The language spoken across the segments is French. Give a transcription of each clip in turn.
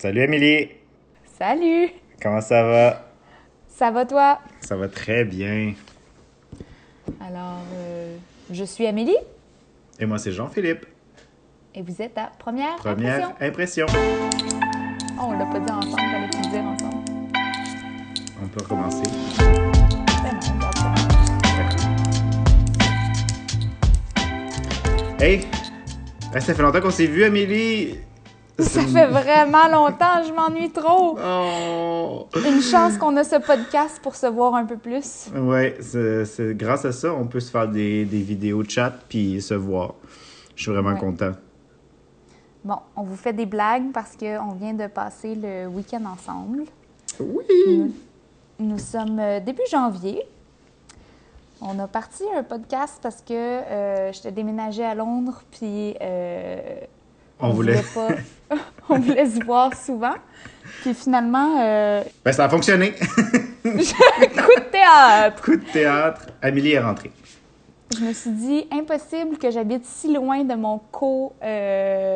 Salut Amélie! Salut! Comment ça va? Ça va toi? Ça va très bien. Alors, euh, je suis Amélie Et moi, c'est Jean-Philippe. et vous êtes à Première, Première Impression. impression. Oh, on l'a pas dit ensemble, fallait tout dire ensemble. On peut recommencer. Hey, ça fait longtemps qu'on s'est vu, Amélie! Ça fait vraiment longtemps, je m'ennuie trop. Oh! Une chance qu'on a ce podcast pour se voir un peu plus. C'est, c'est- grâce à ça, on peut se faire des, des vidéos chat puis se voir. Je suis vraiment Ouais. content. Bon, on vous fait des blagues parce qu'on vient de passer le week-end ensemble. Oui! Nous, nous sommes euh, début janvier. On a parti un podcast parce que euh, j'étais déménagée à Londres, puis euh, On voulait- pas, on voulait se voir souvent. Puis finalement, euh, Ben, ça a fonctionné! coup de théâtre. Coup de théâtre. Amélie est rentrée. Je me suis dit impossible que j'habite si loin de mon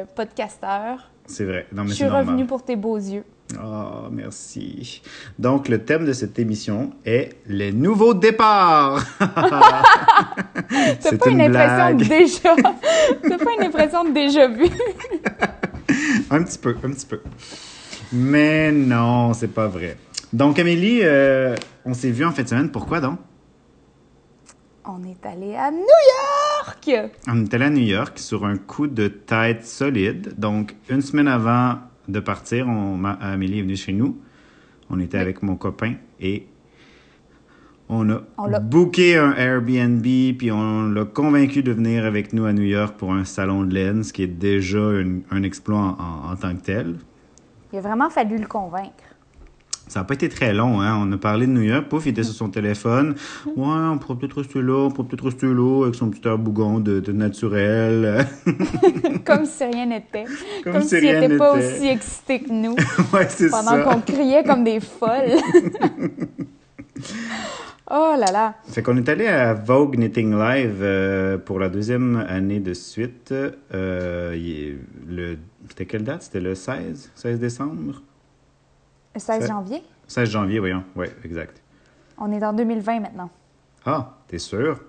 co-podcasteur. C'est vrai. Non, mais Je suis normal. revenue pour tes beaux yeux. Oh, merci. Donc, le thème de cette émission est les nouveaux départs. T'as C'est pas une, impression blague. de déjà? T'as pas une impression de déjà vu? Un petit peu, un petit peu. Mais non, c'est pas vrai. Donc, Amélie, euh, on s'est vu en fin de semaine. Pourquoi donc? On est allé à New York! On est allé à New York sur un coup de tête solide. Donc, une semaine avant de partir, on, Amélie est venue chez nous. On était Oui. avec mon copain et on a On booké un Airbnb, puis on l'a convaincu de venir avec nous à New York pour un salon de laine, ce qui est déjà une- un exploit en, en- en tant que tel. Il a vraiment fallu le convaincre. Ça n'a pas été très long, hein. On a parlé de New York, pouf, il était sur son téléphone. Ouais, on pourrait peut-être rester là, on pourrait peut-être rester là, avec son petit air bougon de, de naturel. Comme si rien n'était. Comme Comme, si s'il n'était pas aussi excité que nous. ouais, c'est pendant ça. qu'on criait comme des folles. oh là là. Fait qu'on est allé à Vogue Knitting Live euh, pour la deuxième année de suite. Euh, c'était quelle date? C'était le 16? 16 décembre? Le 16 Ça- janvier? 16 janvier, voyons. Oui, exact. On est en 2020 maintenant. Ah, t'es sûr?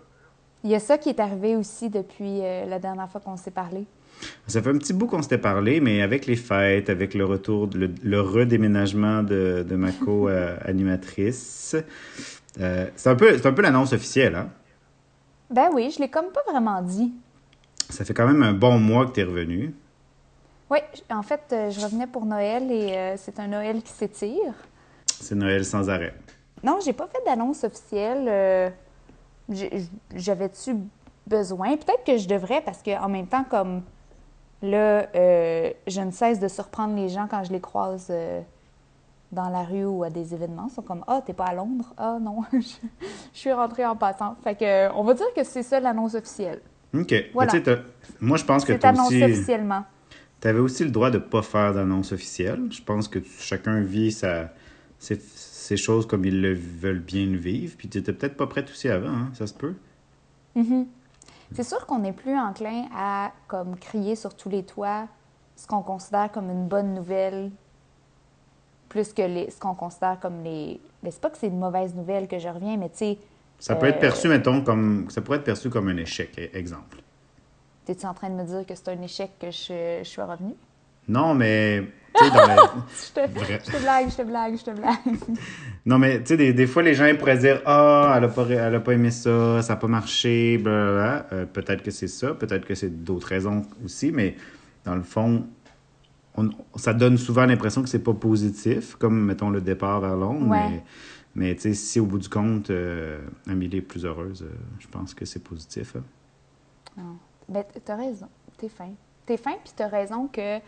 Il y a ça qui est arrivé aussi depuis euh, la dernière fois qu'on s'est parlé. Ça fait un petit bout qu'on s'était parlé, mais avec les fêtes, avec le retour, le, le redéménagement de, de ma co-animatrice, euh, c'est un peu, c'est un peu l'annonce officielle, hein? Ben oui, je l'ai comme pas vraiment dit. Ça fait quand même un bon mois que t'es revenu. Oui, en fait, euh, je revenais pour Noël et euh, c'est un Noël qui s'étire. C'est Noël sans arrêt. Non, j'ai pas fait d'annonce officielle. euh, J'avais-tu besoin? Peut-être que je devrais parce qu'en même temps, comme là, euh, je ne cesse de surprendre les gens quand je les croise dans la rue ou à des événements. Ils sont comme Ah, t'es pas à Londres? Ah non, je, suis rentrée en passant. Fait que on va dire que c'est ça l'annonce officielle. OK. Voilà. tu moi, je pense que annoncé aussi... officiellement. Tu avais aussi le droit de ne pas faire d'annonce officielle. Je pense que tu- chacun vit sa, ses, ses choses comme ils le veulent bien le vivre. Puis tu n'étais peut-être pas prête aussi avant, hein? ça se peut? Mhm. C'est sûr qu'on est plus enclin à comme crier sur tous les toits ce qu'on considère comme une bonne nouvelle plus que les, ce qu'on considère comme les... Ben, c'est pas que c'est une mauvaise nouvelle que je reviens, mais tu sais, Ça peut Euh, être perçu, mettons, comme. Ça pourrait être perçu comme un échec, e- exemple. T'es-tu en train de me dire que c'est un échec que je, je suis revenue? Non, mais. Dans la- Je te, Vrai. je te blague, je te blague, je te blague. Non, mais tu sais, des, des fois, les gens ils pourraient dire Ah, elle a, pas, elle a pas aimé ça, ça n'a pas marché, blablabla. Euh, peut-être que c'est ça, peut-être que c'est d'autres raisons aussi, mais dans le fond, on- ça donne souvent l'impression que c'est pas positif, comme, mettons, le départ vers Londres. Ouais. Mais, mais tu sais, si au bout du compte, euh, Amélie est plus heureuse, euh, je pense que c'est positif. hein. Ben, t'as raison, t'es fin. T'es fin, puis t'as raison que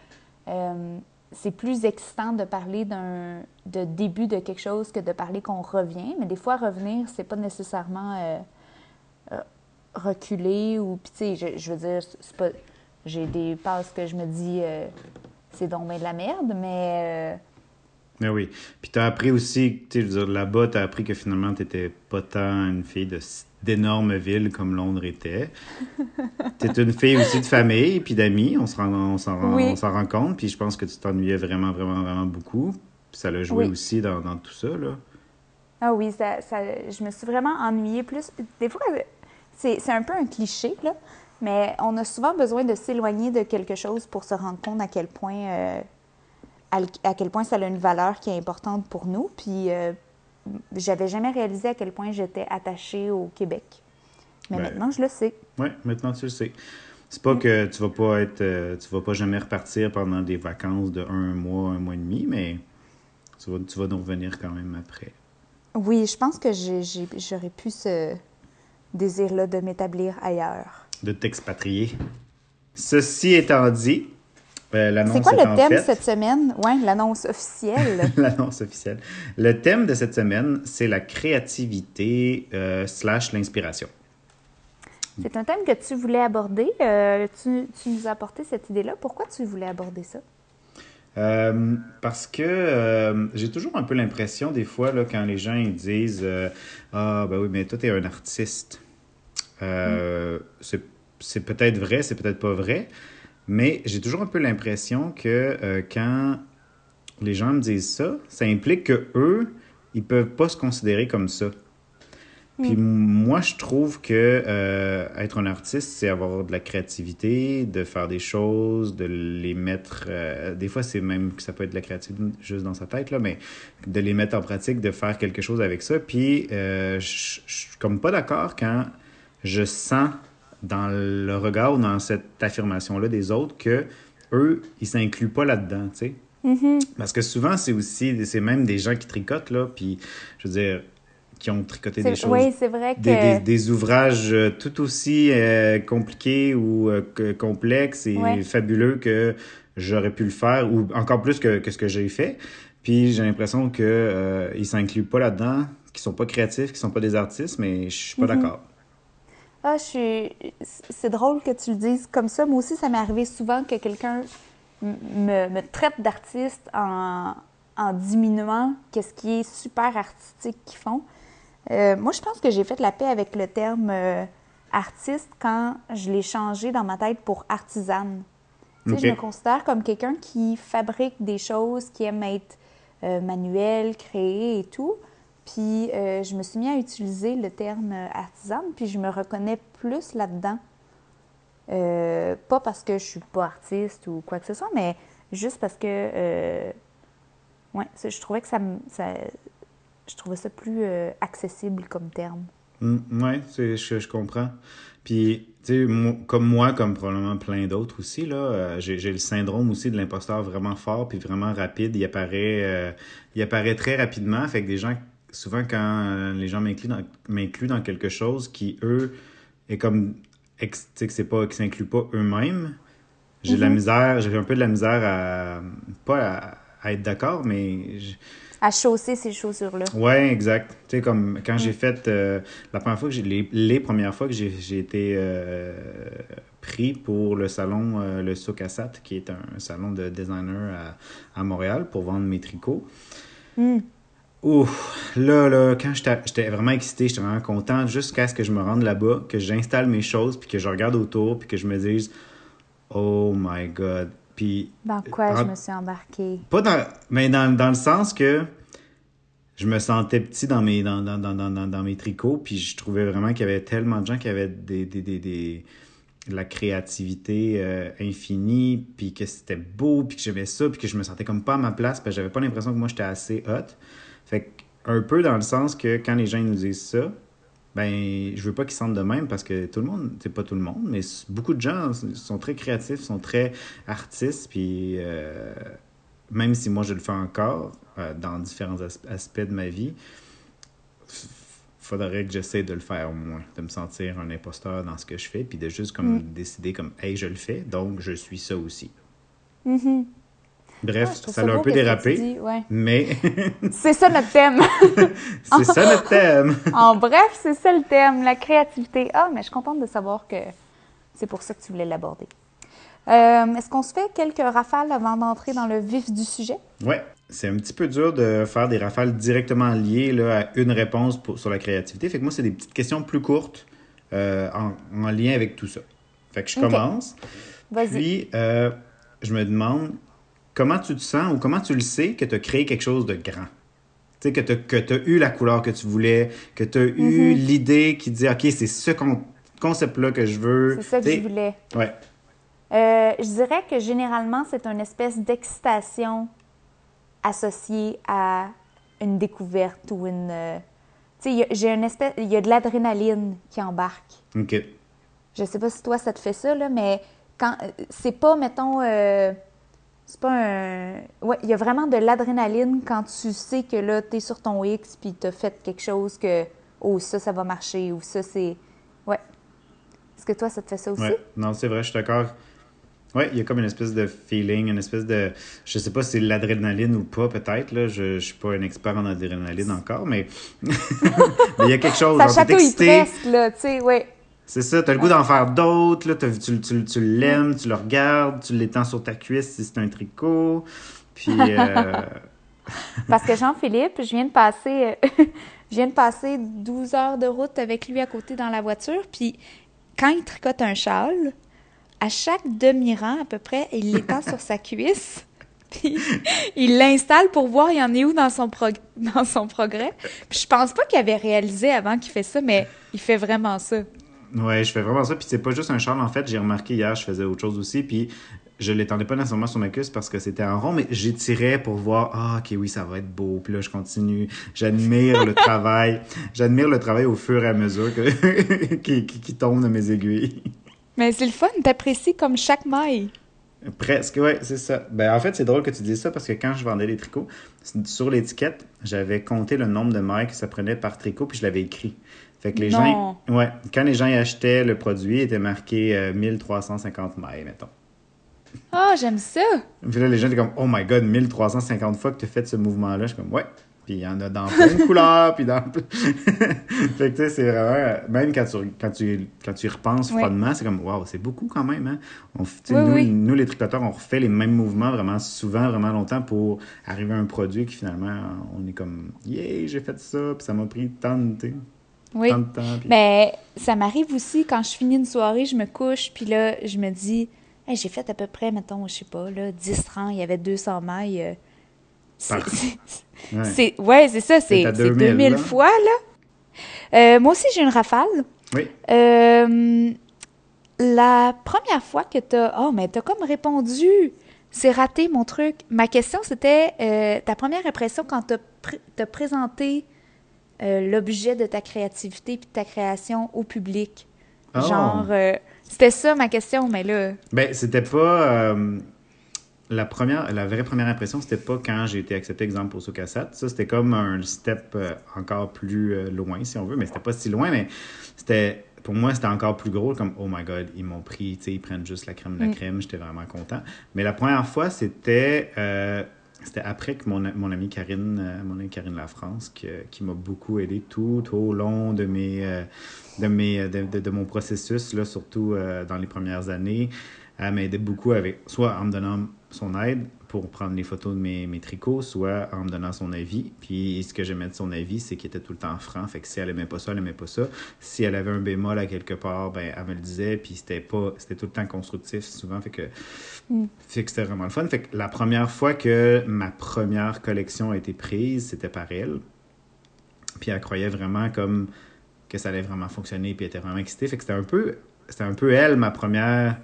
euh, c'est plus excitant de parler d'un de début de quelque chose que de parler qu'on revient. Mais des fois, revenir, c'est pas nécessairement euh, euh, reculer ou. Puis, tu sais, je, veux dire, c'est pas. J'ai des passes que je me dis, c'est donc de la merde, mais. Mais oui. Puis tu as appris aussi, tu sais, là-bas, tu as appris que finalement, tu n'étais pas tant une fille de d'énormes villes comme Londres était. tu es une fille aussi de famille puis d'amis, on s'en rend, Oui. on s'en rend compte, puis je pense que tu t'ennuyais vraiment, vraiment, vraiment beaucoup. Puis ça l'a joué Oui. aussi dans, dans tout ça, là. Ah oui, ça, ça- je me suis vraiment ennuyée plus. Des fois, c'est c'est un peu un cliché, là, mais on a souvent besoin de s'éloigner de quelque chose pour se rendre compte à quel point, euh, à, à quel point ça a une valeur qui est importante pour nous. Puis, euh, j'avais jamais réalisé à quel point j'étais attachée au Québec. Mais Ben, maintenant, je le sais. Ouais, maintenant tu le sais. C'est pas que tu vas pas être, euh, tu vas pas jamais repartir pendant des vacances de un mois, un mois et demi, mais tu vas, tu vas nous revenir quand même après. Oui, je pense que j'aurais pu ce désir-là de m'établir ailleurs. De t'expatrier. Ceci étant dit, euh, l'annonce C'est quoi le thème faite- cette semaine? Oui, l'annonce officielle. L'annonce officielle. Le thème de cette semaine, c'est la créativité euh, slash l'inspiration. C'est un thème que tu voulais aborder. Euh, tu, tu nous as apporté cette idée-là. Pourquoi tu voulais aborder ça? Euh, parce que j'ai toujours un peu l'impression, des fois, là, quand les gens ils disent Ah, ben oui, mais toi, t'es un artiste. C'est- C'est peut-être vrai, c'est peut-être pas vrai, mais j'ai toujours un peu l'impression que euh, quand les gens me disent ça, ça implique que eux, ils peuvent pas se considérer comme ça. Puis m- moi, je trouve que euh, être un artiste, c'est avoir de la créativité, de faire des choses, de les mettre. euh, des fois, c'est même que ça peut être de la créativité juste dans sa tête, là, mais de les mettre en pratique, de faire quelque chose avec ça. Puis, je je suis comme pas d'accord quand je sens dans le regard ou dans cette affirmation-là des autres que eux, ils s'incluent pas là-dedans, tu sais. Parce que souvent, c'est aussi, c'est même des gens qui tricotent, là, puis je veux dire, qui ont tricoté des choses Oui, c'est vrai que. des, des- des ouvrages euh, tout aussi euh, compliqués ou euh, complexes et Ouais. fabuleux que j'aurais pu le faire ou encore plus que, que ce que j'ai fait. Puis j'ai l'impression que euh, ils s'incluent pas là-dedans, qu'ils sont pas créatifs, qu'ils sont pas des artistes, mais je suis pas Mhm. d'accord. Ah, je suis. C'est drôle que tu le dises comme ça. Moi aussi, ça m'est arrivé souvent que quelqu'un me, me traite d'artiste en, en diminuant qu'est-ce qui est super artistique qu'ils font. Euh, moi, je pense que j'ai fait la paix avec le terme euh, artiste quand je l'ai changé dans ma tête pour artisane. Tu sais, Ok. Je me considère comme quelqu'un qui fabrique des choses, qui aime être euh, manuel, créer et tout. Puis euh, je me suis mis à utiliser le terme euh, artisane, puis je me reconnais plus là-dedans. Euh, pas parce que je suis pas artiste ou quoi que ce soit, mais juste parce que ouais, je trouvais que ça, ça je trouvais ça plus accessible comme terme. Mm, ouais, je, je comprends. Puis, tu sais, comme moi, comme probablement plein d'autres aussi, là, j'ai le syndrome aussi de l'imposteur vraiment fort puis vraiment rapide. Il apparaît, il apparaît très rapidement. Fait que des gens, souvent quand euh, les gens m'incluent dans, quelque chose qui, eux, est comme, ex- tu sais, que c'est pas, qui s'inclut pas eux-mêmes, j'ai de la misère, j'ai un peu de la misère à, pas à, à être d'accord, mais je- À chausser ces chaussures-là. Ouais, exact. Tu sais, comme quand j'ai fait euh, la première fois que j'ai les, les premières fois que j'ai été euh, pris pour le salon euh, le Sokasat, qui est un salon de designer à, à Montréal pour vendre mes tricots. Hmm. Ouf, là, là, quand j'étais vraiment excité, j'étais vraiment content jusqu'à ce que je me rende là-bas, que j'installe mes choses, puis que je regarde autour, puis que je me dise Oh my God. Puis Dans quoi je me suis embarquée? pas dans. Mais dans, dans le sens que je me sentais petit dans mes, dans, dans, dans, dans, dans- dans mes tricots, puis je trouvais vraiment qu'il y avait tellement de gens qui avaient des, des, des, des- de la créativité euh, infinie, puis que c'était beau, puis que j'aimais ça, puis que je me sentais comme pas à ma place, que j'avais pas l'impression que moi j'étais assez hot. Fait un peu dans le sens que quand les gens nous disent ça, ben, je veux pas qu'ils sentent de même parce que tout le monde, c'est pas tout le monde, mais beaucoup de gens sont très créatifs, sont très artistes, puis euh, même si moi je le fais encore euh, dans différents as- aspects de ma vie, faudrait que j'essaie de le faire moins, de me sentir un imposteur dans ce que je fais, puis de juste comme décider comme, hey, je le fais, donc je suis ça aussi. Mhm. Bref, Ah, ça a beau, un peu dérapé, dis, ouais. mais C'est ça notre thème. c'est ça notre thème. en bref, c'est ça le thème, la créativité. Ah, mais je suis contente de savoir que c'est pour ça que tu voulais l'aborder. Euh, Est-ce qu'on se fait quelques rafales avant d'entrer dans le vif du sujet? Ouais, c'est un petit peu dur de faire des rafales directement liées là, à une réponse pour, sur la créativité. Fait que moi, c'est des petites questions plus courtes euh, en, en lien avec tout ça. Fait que je commence. Vas-y. Puis, euh, je me demande comment tu te sens ou comment tu le sais que tu as créé quelque chose de grand? Tu sais, que tu as, eu la couleur que tu voulais, que tu as eu Mhm. l'idée qui dit, OK, c'est ce con- concept-là que je veux. C'est ça que je voulais. Ouais. Euh, je dirais que généralement, c'est une espèce d'excitation associée à une découverte ou une. euh, Tu sais, il y a- j'ai une espèce. Il y a de l'adrénaline qui embarque. OK. Je sais pas si toi, ça te fait ça, là, mais quand. euh, C'est pas, mettons. euh, c'est pas un. Ouais, il y a vraiment de l'adrénaline quand tu sais que là, t'es sur ton X puis t'as fait quelque chose que. Oh, ça, ça va marcher ou ça, c'est. Ouais. Est-ce que toi, ça te fait ça aussi? Ouais. Non, c'est vrai, je suis d'accord. Ouais, il y a comme une espèce de feeling, une espèce de. Je sais pas si c'est l'adrénaline ou pas, peut-être. Là. Je, je suis pas un expert en adrénaline encore, mais. il y a quelque chose. Ça chatouille excité. presque, là, tu sais, ouais. C'est ça, t'as le goût d'en faire d'autres, là, tu, tu, tu l'aimes, tu le regardes, tu l'étends sur ta cuisse si c'est un tricot. Puis. euh, Parce que Jean-Philippe, je viens de passer, euh, je viens de passer 12 heures de route avec lui à côté dans la voiture. Puis quand il tricote un châle, à chaque demi-rang à peu près, il l'étend sur sa cuisse. Puis il l'installe pour voir il en est où dans son, prog- dans son progrès. Puis je pense pas qu'il avait réalisé avant qu'il fait ça, mais il fait vraiment ça. Ouais, je fais vraiment ça. Puis c'est pas juste un châle, en fait. J'ai remarqué hier, je faisais autre chose aussi. Puis je l'étendais pas nécessairement sur ma cuisse parce que c'était en rond, mais j'étirais pour voir, ah, ok, oui, ça va être beau. Puis là, je continue. J'admire le travail. J'admire le travail au fur et à mesure que... qui, qui, qui tombe de mes aiguilles. Mais c'est le fun, t'apprécies comme chaque maille. Presque, ouais, c'est ça. Ben, en fait, c'est drôle que tu dises ça parce que quand je vendais les tricots, sur l'étiquette, j'avais compté le nombre de mailles que ça prenait par tricot, puis je l'avais écrit. Fait que les Non. gens, ouais, quand les gens y achetaient le produit, il était marqué euh, 1350 mailles, mettons. Ah, j'aime ça. Puis là, les gens étaient comme, oh my god, 1350 fois que tu as fait ce mouvement-là. Je suis comme, ouais. Puis il y en a dans plein de couleurs, puis dans. fait que tu sais, c'est vraiment. Même quand tu, quand tu, quand tu y repenses froidement, c'est comme, waouh, c'est beaucoup quand même, hein. On, Oui, nous, oui. nous, les tricoteurs, on refait les mêmes mouvements vraiment souvent, vraiment longtemps pour arriver à un produit qui finalement, on est comme, yeah, j'ai fait ça, puis ça m'a pris tant de, sais, Oui. tant de temps. puis- Mais ça m'arrive aussi quand je finis une soirée, je me couche, puis là, je me dis, Hey, j'ai fait à peu près, mettons, je sais pas, là, 10 rangs, il y avait 200 mailles. euh, c'est- Ouais. c'est- ça, c'est à c'est 2000, 2000 là. fois, là. Euh, moi aussi, j'ai une rafale. Oui. Euh, la première fois que tu as. Oh, mais tu as comme répondu. C'est raté mon truc. Ma question, c'était ta première impression quand tu as, présenté euh, l'objet de ta créativité puis de ta création au public. Oh. Genre, euh, c'était ça ma question, mais là. Ben, c'était pas. euh, la première, la vraie première impression, c'était pas quand j'ai été accepté, exemple, pour Socassat. Ça, c'était comme un step encore plus loin, si on veut, mais c'était pas si loin, mais c'était. Pour moi, c'était encore plus gros, comme oh my god, ils m'ont pris, tu sais, ils prennent juste la crème de la Mm. crème, j'étais vraiment content. Mais la première fois, c'était. euh, c'était après que mon, mon amie Karine, euh, mon amie Karine Lafrance, qui, qui m'a beaucoup aidé tout au long de euh, mon processus, surtout euh, dans les premières années. Elle m'aidait beaucoup avec, soit en me donnant son aide pour prendre les photos de mes, mes tricots, soit en me donnant son avis. Puis ce que j'aimais de son avis, c'est qu'il était tout le temps franc. Fait que si elle aimait pas ça, elle aimait pas ça. Si elle avait un bémol à quelque part, ben elle me le disait. Puis c'était pas, c'était tout le temps constructif souvent. Fait que, fait que c'était vraiment le fun. Fait que la première fois que ma première collection a été prise, c'était par elle. Puis elle croyait vraiment comme que ça allait vraiment fonctionner. Puis elle était vraiment excitée. Fait que c'était un peu, c'était un peu elle ma première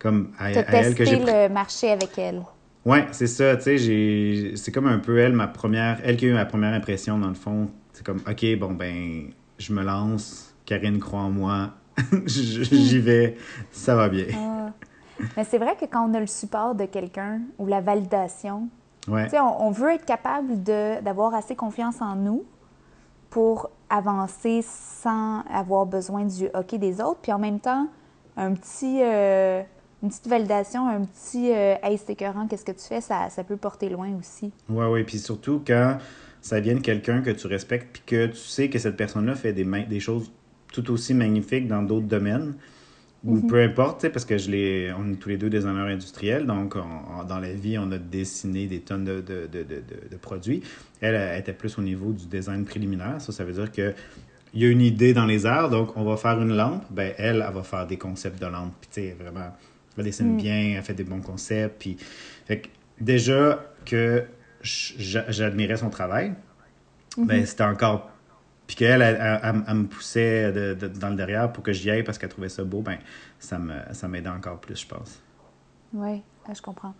comme à, elle que j'ai pris- le marché avec elle. Ouais, c'est ça, tu sais, c'est comme un peu elle ma première elle qui a eu ma première impression dans le fond, c'est comme OK, bon ben je me lance, Karine croit en moi. J'y vais, ça va bien. Ah. Mais c'est vrai que quand on a le support de quelqu'un ou la validation, Ouais. On, on veut être capable de- d'avoir assez confiance en nous pour avancer sans avoir besoin du OK des autres. Puis en même temps, un petit, euh, une petite validation, un petit euh, Hey, c'est écœurant, qu'est-ce que tu fais, ça, ça peut porter loin aussi. Ouais, ouais, puis surtout quand ça vient de quelqu'un que tu respectes puis que tu sais que cette personne-là fait des, des choses tout aussi magnifiques dans d'autres domaines, ou Mhm. peu importe, parce que je l'ai, on est tous les deux designers industriels, donc on- dans la vie, on a dessiné des tonnes de, de, de, produits. Elle, elle était plus au niveau du design préliminaire. Ça, ça veut dire que il y a une idée dans les airs, donc on va faire une lampe. Ben, elle, elle va faire des concepts de lampe. Puis, tu sais, vraiment, elle dessine Mm. bien, elle fait des bons concepts. Puis, fait que déjà que j'admirais son travail, ben, c'était encore. Puis qu'elle, elle, elle, elle- elle me poussait de- de- dans le derrière pour que j'y aille parce qu'elle trouvait ça beau, ben, ça me ça m'aidait encore plus, je pense. Oui, je comprends.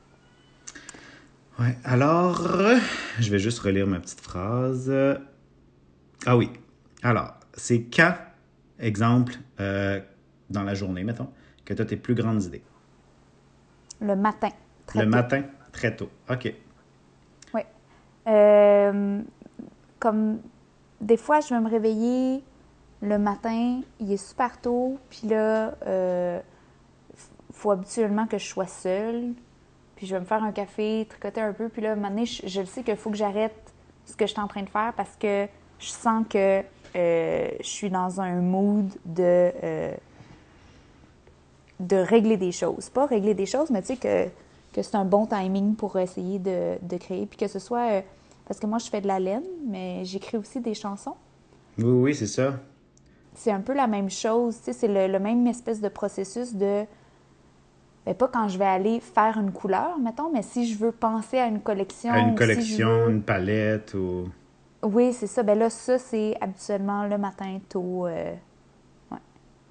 Ouais, alors, je vais juste relire ma petite phrase. Ah oui. Alors, c'est quand, exemple, euh, dans la journée, mettons, que tu as tes plus grandes idées? Le matin. très Le tôt. matin, très tôt. OK. Oui. Euh, comme des fois, je vais me réveiller le matin, il est super tôt, puis là, euh, faut habituellement que je sois seule, puis je vais me faire un café, tricoter un peu, puis là, je, je le sais qu'il faut que j'arrête ce que je suis en train de faire parce que je sens que euh, je suis dans un mood de, euh, de régler des choses. Pas régler des choses, mais tu sais que, que c'est un bon timing pour essayer de, de créer, puis que ce soit... euh, parce que moi, je fais de la laine, mais j'écris aussi des chansons. Oui, oui, c'est ça. C'est un peu la même chose, tu sais, c'est le, le même espèce de processus de... ben, pas quand je vais aller faire une couleur, mettons, mais si je veux penser à une collection... À une si collection, veux- une palette ou. Oui, c'est ça. Ben là, ça, c'est habituellement le matin tôt euh,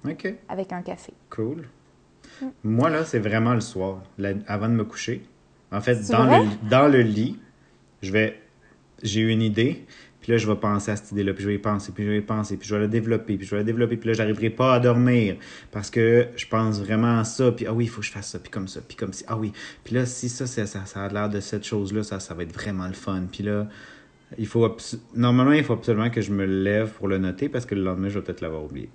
OK, avec un café. cool. Moi, là, c'est vraiment le soir, la- avant de me coucher. En fait, dans vrai? le, dans le lit, je vais. J'ai une idée, puis là, je vais penser à cette idée-là, puis je vais y penser, puis je vais y penser, puis je vais la développer, puis je vais la développer, puis là, j'arriverai pas à dormir parce que je pense vraiment à ça, puis ah oui, il faut que je fasse ça, puis comme ça, puis comme si, ah oui, puis là, si ça, c'est- ça, ça a l'air de cette chose-là, ça, ça va être vraiment le fun, puis là, il faut. Normalement, il faut absolument que je me lève pour le noter parce que le lendemain, je vais peut-être l'avoir oublié.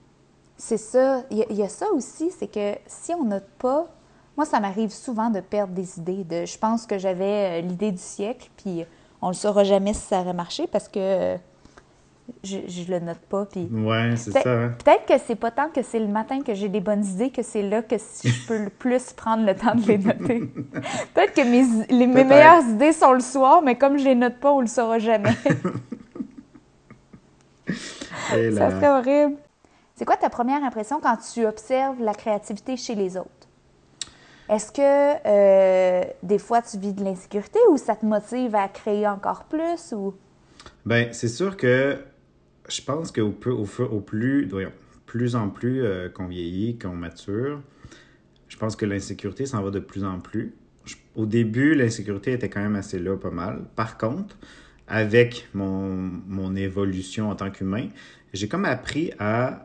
C'est ça. Il y, a- il y a ça aussi, c'est que si on note pas... Moi, ça m'arrive souvent de perdre des idées. De, je pense que j'avais euh, l'idée du siècle, puis on le saura jamais si ça aurait marché parce que euh, je, je le note pas. Puis Ouais, c'est ça, hein? Peut-être que c'est pas tant que c'est le matin que j'ai des bonnes idées, que c'est là que si je peux le plus prendre le temps de les noter. Peut-être que mes, les- mes Peut-être. meilleures idées sont le soir, mais comme je les note pas, on le saura jamais. Ça serait horrible. C'est quoi ta première impression quand tu observes la créativité chez les autres? Est-ce que euh, des fois tu vis de l'insécurité ou ça te motive à créer encore plus? Ou... Ben, c'est sûr que je pense qu'au au, au plus, plus en plus euh, qu'on vieillit, qu'on mature, je pense que l'insécurité s'en va de plus en plus. Au début, l'insécurité était quand même assez là, pas mal. Par contre, avec mon, mon évolution en tant qu'humain, j'ai comme appris à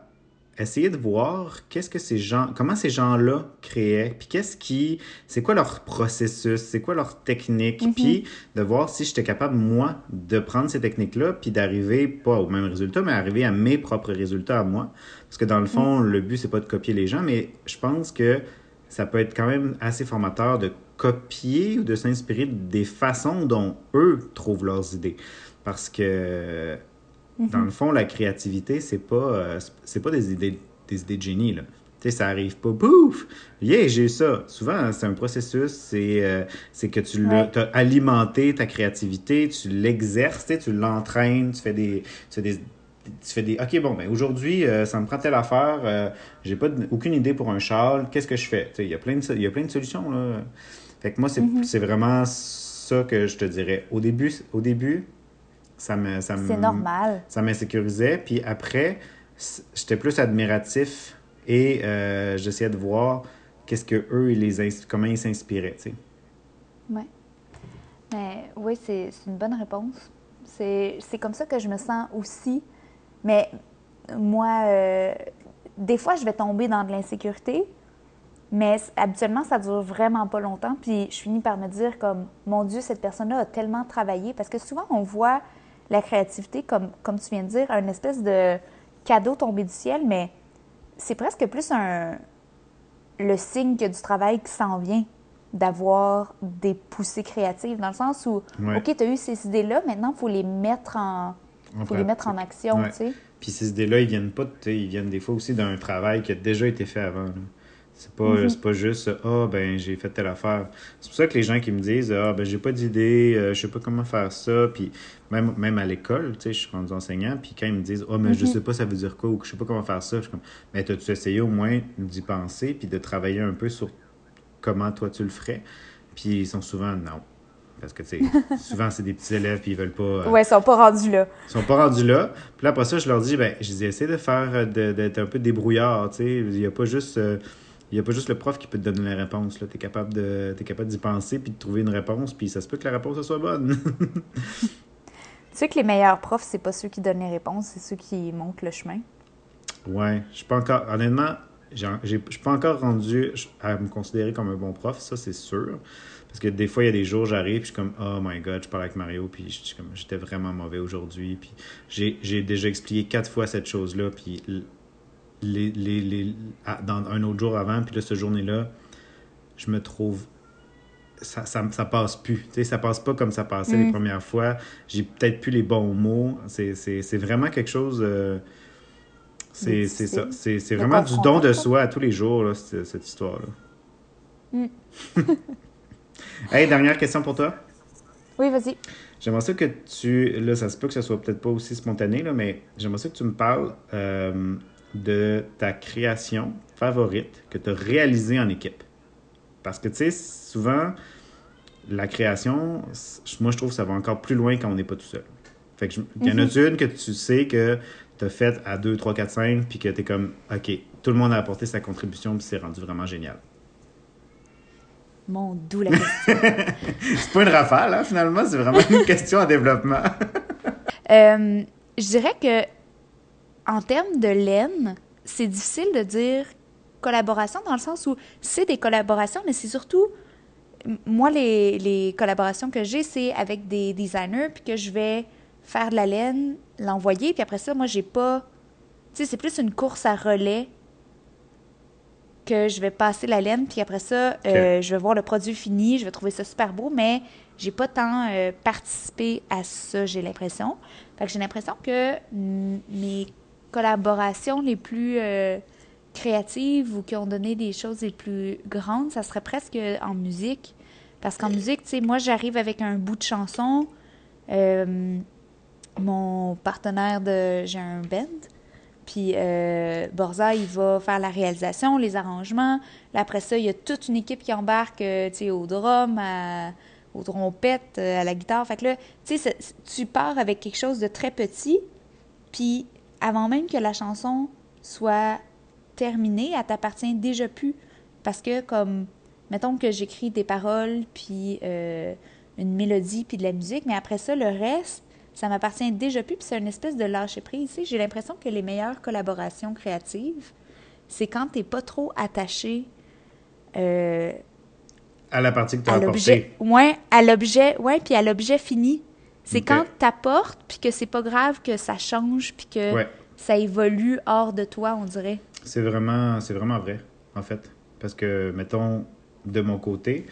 essayer de voir qu'est-ce que ces gens, comment ces gens-là créaient, puis qu'est-ce qui, c'est quoi leur processus, c'est quoi leur technique, Mhm. puis de voir si j'étais capable, moi, de prendre ces techniques-là, puis d'arriver, pas au même résultat, mais arriver à mes propres résultats à moi. Parce que dans le fond, le but, c'est pas de copier les gens, mais je pense que ça peut être quand même assez formateur de copier ou de s'inspirer des façons dont eux trouvent leurs idées. Parce que, dans le fond, la créativité, c'est pas, euh, c'est pas des idées, des idées de génie, là. Tu sais, ça arrive pas, pouf! Yeah, j'ai eu ça. Souvent, c'est un processus, c'est euh, que tu l'as Ouais. t'as alimenté ta créativité, tu l'exerces, tu l'entraînes, tu fais des. Tu fais des tu fais des OK, bon, ben aujourd'hui, euh, ça me prend telle affaire, euh, j'ai pas de- aucune idée pour un châle, qu'est-ce que je fais? Tu sais, Il y, a plein de- y a plein de solutions, là. Fait que moi, c'est c'est vraiment ça que je te dirais. Au début, au début ça me. ça C'est normal. ça m'insécurisait. Puis après, j'étais plus admiratif et euh, j'essayais de voir qu'est-ce que eux, ils les comment ils s'inspiraient. tu sais. Ouais. Mais oui, c'est une bonne réponse. C'est c'est comme ça que je me sens aussi. Mais moi, euh, des fois, je vais tomber dans de l'insécurité, mais habituellement, ça dure vraiment pas longtemps. Puis je finis par me dire comme, mon Dieu, cette personne-là a tellement travaillé. Parce que souvent, on voit la créativité, comme, comme tu viens de dire, un espèce de cadeau tombé du ciel, mais c'est presque plus un, le signe a du travail qui s'en vient, d'avoir des poussées créatives, dans le sens où, Ouais. OK, tu as eu ces idées-là, maintenant, il faut les mettre en, En faut les mettre en action, Ouais. Puis ces idées-là, ils viennent pas, de- tu sais, ils viennent des fois aussi d'un travail qui a déjà été fait avant. là. C'est pas, c'est pas juste Ah, ben, j'ai fait telle affaire. C'est pour ça que les gens qui me disent Ah, ben, j'ai pas d'idée, euh, je sais pas comment faire ça. Puis même, même à l'école, tu sais, je suis rendu enseignant. Puis quand ils me disent Ah, mais je sais pas ça veut dire quoi ou que je sais pas comment faire ça, je suis comme Mais t'as-tu essayé au moins d'y penser puis de travailler un peu sur comment toi tu le ferais? Puis ils sont souvent non. Parce que, tu sais, souvent, c'est des petits élèves, puis ils veulent pas. euh, Ouais, ils sont pas rendus là. ils sont pas rendus là. Puis là, après ça, je leur dis, ben, je dis, essaie de faire, euh, de- d'être un peu débrouillard, tu sais. Il y a pas juste... euh, il y a pas juste le prof qui peut te donner la réponse. Tu es capable de t'es capable d'y penser puis de trouver une réponse, puis ça se peut que la réponse elle soit bonne. Tu sais que les meilleurs profs, c'est pas ceux qui donnent les réponses, c'est ceux qui montrent le chemin. ouais, je suis pas encore. Honnêtement, je suis pas encore rendu à me considérer comme un bon prof, ça c'est sûr. Parce que des fois, il y a des jours, j'arrive, puis je suis comme, oh my god, je parle avec Mario, puis je suis comme, j'étais vraiment mauvais aujourd'hui. Puis j'ai déjà expliqué quatre fois cette chose-là, puis les, les, les, à- dans un autre jour avant, puis là, cette journée-là, je me trouve. Ça, ça, ça passe plus. Sais, ça passe pas comme ça passait les Mm. premières fois. J'ai peut-être plus les bons mots. C'est vraiment quelque chose. euh, c'est ça. C'est vraiment du don de soi à tous les jours, là, cette, cette histoire-là. Mm. hey, dernière question pour toi. Oui, vas-y. J'aimerais ça que tu. Là, ça se peut que ce soit peut-être pas aussi spontané, là, mais j'aimerais ça que tu me parles euh, de ta création favorite que tu as réalisée en équipe. Parce que, tu sais, souvent, la création, moi, je trouve que ça va encore plus loin quand on n'est pas tout seul. Fait que, je- y en a une que tu sais que tu as faite à 2, 3, 4, 5, puis que tu es comme, OK, tout le monde a apporté sa contribution, puis c'est rendu vraiment génial. Mon doux la question. C'est pas une rafale, hein, finalement, c'est vraiment une question en développement. Euh, je dirais que en termes de laine, c'est difficile de dire collaboration dans le sens où c'est des collaborations, mais c'est surtout moi les, les collaborations que j'ai, c'est avec des designers puis que je vais faire de la laine, l'envoyer, puis après ça, moi j'ai pas, tu sais, c'est plus une course à relais que je vais passer la laine, puis après ça, euh, je vais voir le produit fini, je vais trouver ça super beau, mais j'ai pas tant euh, participé à ça, j'ai l'impression. Fait que j'ai l'impression que mes collaborations les plus euh, créatives ou qui ont donné des choses les plus grandes, ça serait presque en musique. Parce qu'en musique, tu sais, moi, j'arrive avec un bout de chanson. Euh, mon partenaire de... J'ai un band. Puis euh, Borza, il va faire la réalisation, les arrangements. Là, après ça, il y a toute une équipe qui embarque, euh, tu sais, au drum, à- aux trompettes, euh, à la guitare. Fait que là, tu sais, tu pars avec quelque chose de très petit. Puis avant même que la chanson soit terminée, elle t'appartient déjà plus. Parce que comme, mettons que j'écris des paroles, puis euh, une mélodie, puis de la musique, mais après ça, le reste, ça m'appartient déjà plus, puis c'est une espèce de lâcher-prise. Tu sais, J'ai l'impression que les meilleures collaborations créatives, c'est quand t'es pas trop attaché euh, À la partie que tu as apportée. Ouais, à l'objet, ouais, puis à l'objet fini. C'est quand t'apportes, puis que c'est pas grave que ça change, puis que Ouais. ça évolue hors de toi, on dirait. C'est vraiment, c'est vraiment vrai, en fait. Parce que, mettons, de mon côté,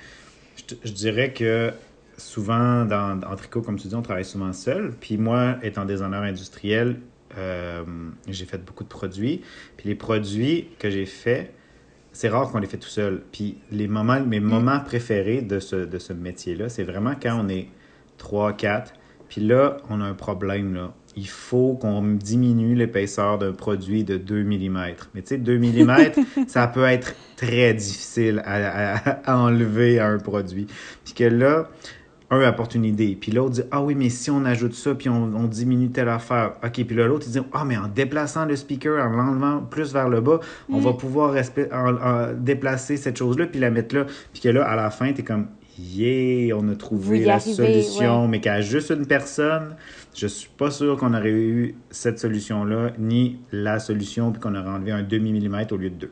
je, dirais que souvent, dans, en tricot, comme tu dis, on travaille souvent seul. Puis moi, étant designer industriel, euh, j'ai fait beaucoup de produits. Puis les produits que j'ai faits, c'est rare qu'on les fait tout seul. Puis les moments, mes moments préférés de ce, de ce métier-là, c'est vraiment quand on est 3, 4. Puis là, on a un problème, là. Il faut qu'on diminue l'épaisseur d'un produit de 2 mm. Mais tu sais, 2 mm, ça peut être très difficile à, à- à enlever à un produit. Puis que là, un apporte une idée, puis l'autre dit Ah oui, mais si on ajoute ça, puis on, on diminue telle affaire. OK, puis là, l'autre, il dit Ah, mais en déplaçant le speaker, en l'enlevant plus vers le bas, on va pouvoir en- en- déplacer cette chose-là, puis la mettre là. Puis que là, à la fin, tu es comme Yeah, on a trouvé la solution, ouais. mais qu'à juste une personne, je suis pas sûr qu'on aurait eu cette solution-là, ni la solution, puis qu'on aurait enlevé un demi-millimètre au lieu de deux.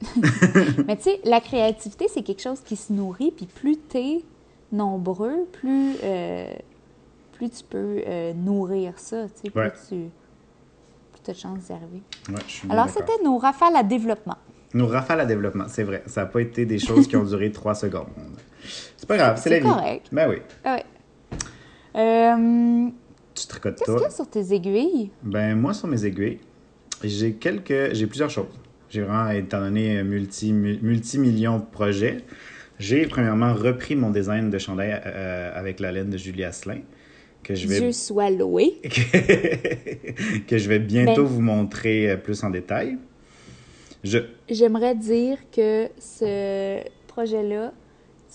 Mais tu sais, la créativité, c'est quelque chose qui se nourrit, puis plus t'es nombreux, plus, euh, plus tu peux euh, nourrir ça, tu sais, plus Ouais. tu plus as de chances d'y arriver. Ouais, je suis bien Alors, c'était nos rafales à développement. Nos rafales à développement, c'est vrai. Ça n'a pas été des choses qui ont duré trois secondes. C'est pas grave, c'est la C'est vie. correct. Ben oui. Ah ouais. Euh, Tu tricotes Qu'est-ce qu'il y a sur tes aiguilles? Ben moi, sur mes aiguilles, j'ai quelques. J'ai plusieurs choses. J'ai vraiment, étant donné un multi, mu- multi-millions de projets, j'ai premièrement repris mon design de chandail euh, avec la laine de Julie Asselin, que je vais, Dieu soit loué. que je vais bientôt Ben- vous montrer euh, plus en détail. Je, J'aimerais dire que ce projet-là,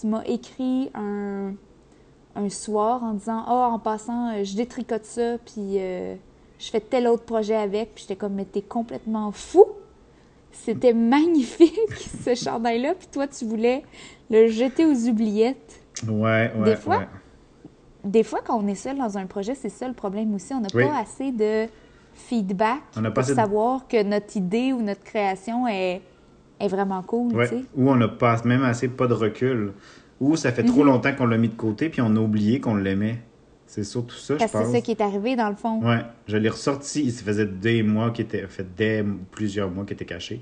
tu m'as écrit un, un soir en disant Ah, en passant, euh, je détricote ça, puis euh, je fais tel autre projet avec. Puis j'étais comme Mais t'es complètement fou! C'était magnifique, ce chandail-là. Puis toi, tu voulais le jeter aux oubliettes. ouais, ouais, Des fois, ouais. Des fois, quand on est seul dans un projet, c'est ça le problème aussi. On n'a Oui. pas assez de feedback On pour de- savoir que notre idée ou notre création est, est vraiment cool. Ouais. Ou on n'a pas même assez pas de recul. Ou ça fait Mhm. trop longtemps qu'on l'a mis de côté puis on a oublié qu'on l'aimait. C'est surtout ça, Parce je pense. c'est ça qui est arrivé dans le fond. Ouais, je l'ai ressorti. Il se faisait des mois qui était fait des plusieurs mois qui était caché.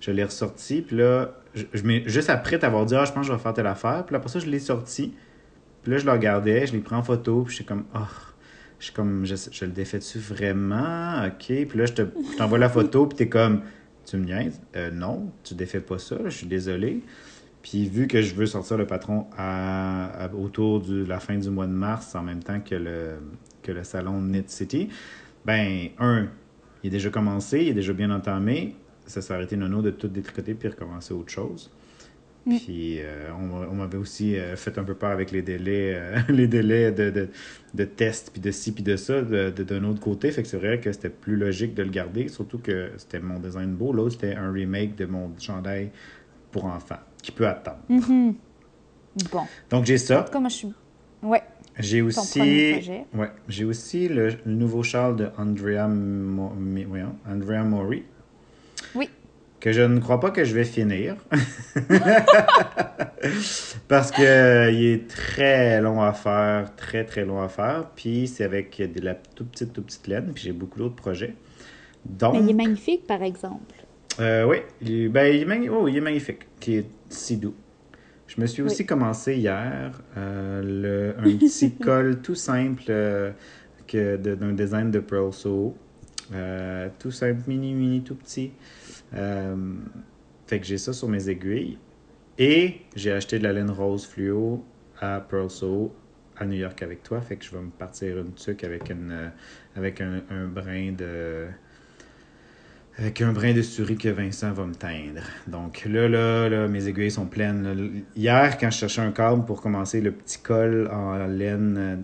Je l'ai ressorti, puis là, je, je juste après t'avoir dit, ah, je pense que je vais faire telle affaire. Puis là, après ça, je l'ai sorti. Puis là, je le regardais, je l'ai pris en photo, puis j'étais comme, oh, je suis comme, je, je le défais-tu vraiment? Ok. Puis là, je te- je t'envoie la photo, puis t'es comme, tu me niaises? Euh, non, tu défais pas ça, je suis désolé. Puis vu que je veux sortir le patron à, autour de la fin du mois de mars, en même temps que le, que le salon Knit City, ben, un, il est déjà commencé, il est déjà bien entamé. Ça s'est arrêté nono de tout détricoter puis recommencer autre chose. Mm. Puis euh, on, m'a- on m'avait aussi euh, fait un peu peur avec les délais, euh, les délais de, de, de test, puis de ci, puis de ça, de- de- d'un autre côté. Fait que c'est vrai que c'était plus logique de le garder, surtout que c'était mon design beau. L'autre, c'était un remake de mon chandail pour enfants, qui peut attendre. Mhm. Bon. Donc j'ai ça. moi, je suis. Ouais. J'ai aussi, ouais, j'ai aussi le, le nouveau châle de Andrea, Mo- Andrea Mori. Que je ne crois pas que je vais finir. Parce que euh, il est très long à faire, très très long à faire. Puis c'est avec de la toute petite, toute petite laine. Puis j'ai beaucoup d'autres projets. Donc, Mais il est magnifique, par exemple. euh, oui, il, est- ben, il, est oh, il est magnifique, qui est si doux. Je me suis aussi Oui. commencé hier euh, le- un petit col tout simple d'un design de Pearl Soho. Euh, tout simple, mini, mini, tout petit. Euh, fait que j'ai ça sur mes aiguilles. Et j'ai acheté de la laine rose fluo à Pearl à New York avec toi. Fait que je vais me partir une tuque avec, euh, avec un, un brin de avec un brin de souris que Vincent va me teindre. Donc là, là, là, mes aiguilles sont pleines. Hier, quand je cherchais un câble pour commencer le petit col en laine euh,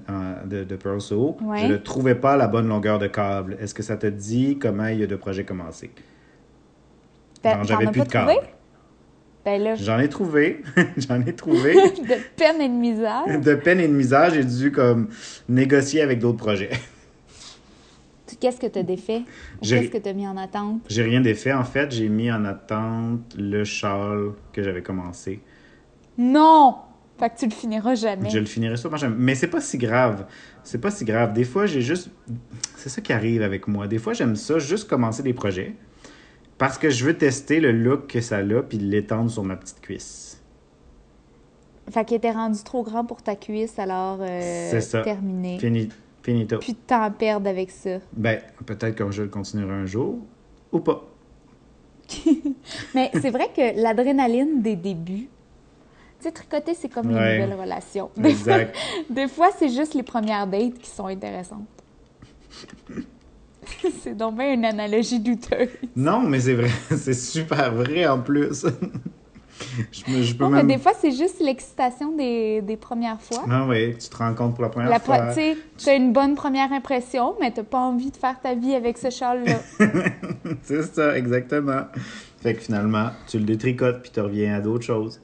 en- de, de Pearl Soho, Ouais. je ne trouvais pas la bonne longueur de câble. Est-ce que ça te dit comment il y a de projets commencés? Ben, j'avais plus de trouvé? câble. Ben là, J'en ai trouvé. J'en ai trouvé. de peine et de misère. de peine et de misère, j'ai dû comme négocier avec d'autres projets. Qu'est-ce que tu as défait? Qu'est-ce que tu as mis en attente? J'ai rien défait. En fait, j'ai mis en attente le châle que j'avais commencé. Non! Fait que tu le finiras jamais. Je le finirai sûrement jamais. Mais c'est pas si grave. C'est pas si grave. Des fois, j'ai juste. C'est ça qui arrive avec moi. Des fois, j'aime ça, juste commencer des projets. Parce que je veux tester le look que ça a, puis l'étendre sur ma petite cuisse. Fait qu'il était rendu trop grand pour ta cuisse, alors euh, C'est ça. terminé. Fini, finito. Plus de temps à perdre avec ça. Ben, peut-être que je le continuerai un jour. Ou pas. Mais c'est vrai que l'adrénaline des débuts, tu sais, tricoter, c'est comme Ouais. une nouvelle relation. Des fois, Exact. des fois, c'est juste les premières dates qui sont intéressantes. c'est donc bien une analogie douteuse. non, mais c'est vrai. C'est super vrai en plus. Je, me- je peux Non, même. mais des fois, c'est juste l'excitation des, des premières fois. Ah oui, tu te rends compte pour la première La fois. Tu as une bonne première impression, mais tu pas envie de faire ta vie avec ce châle-là. C'est ça, exactement. Fait que finalement, tu le détricotes puis tu reviens à d'autres choses.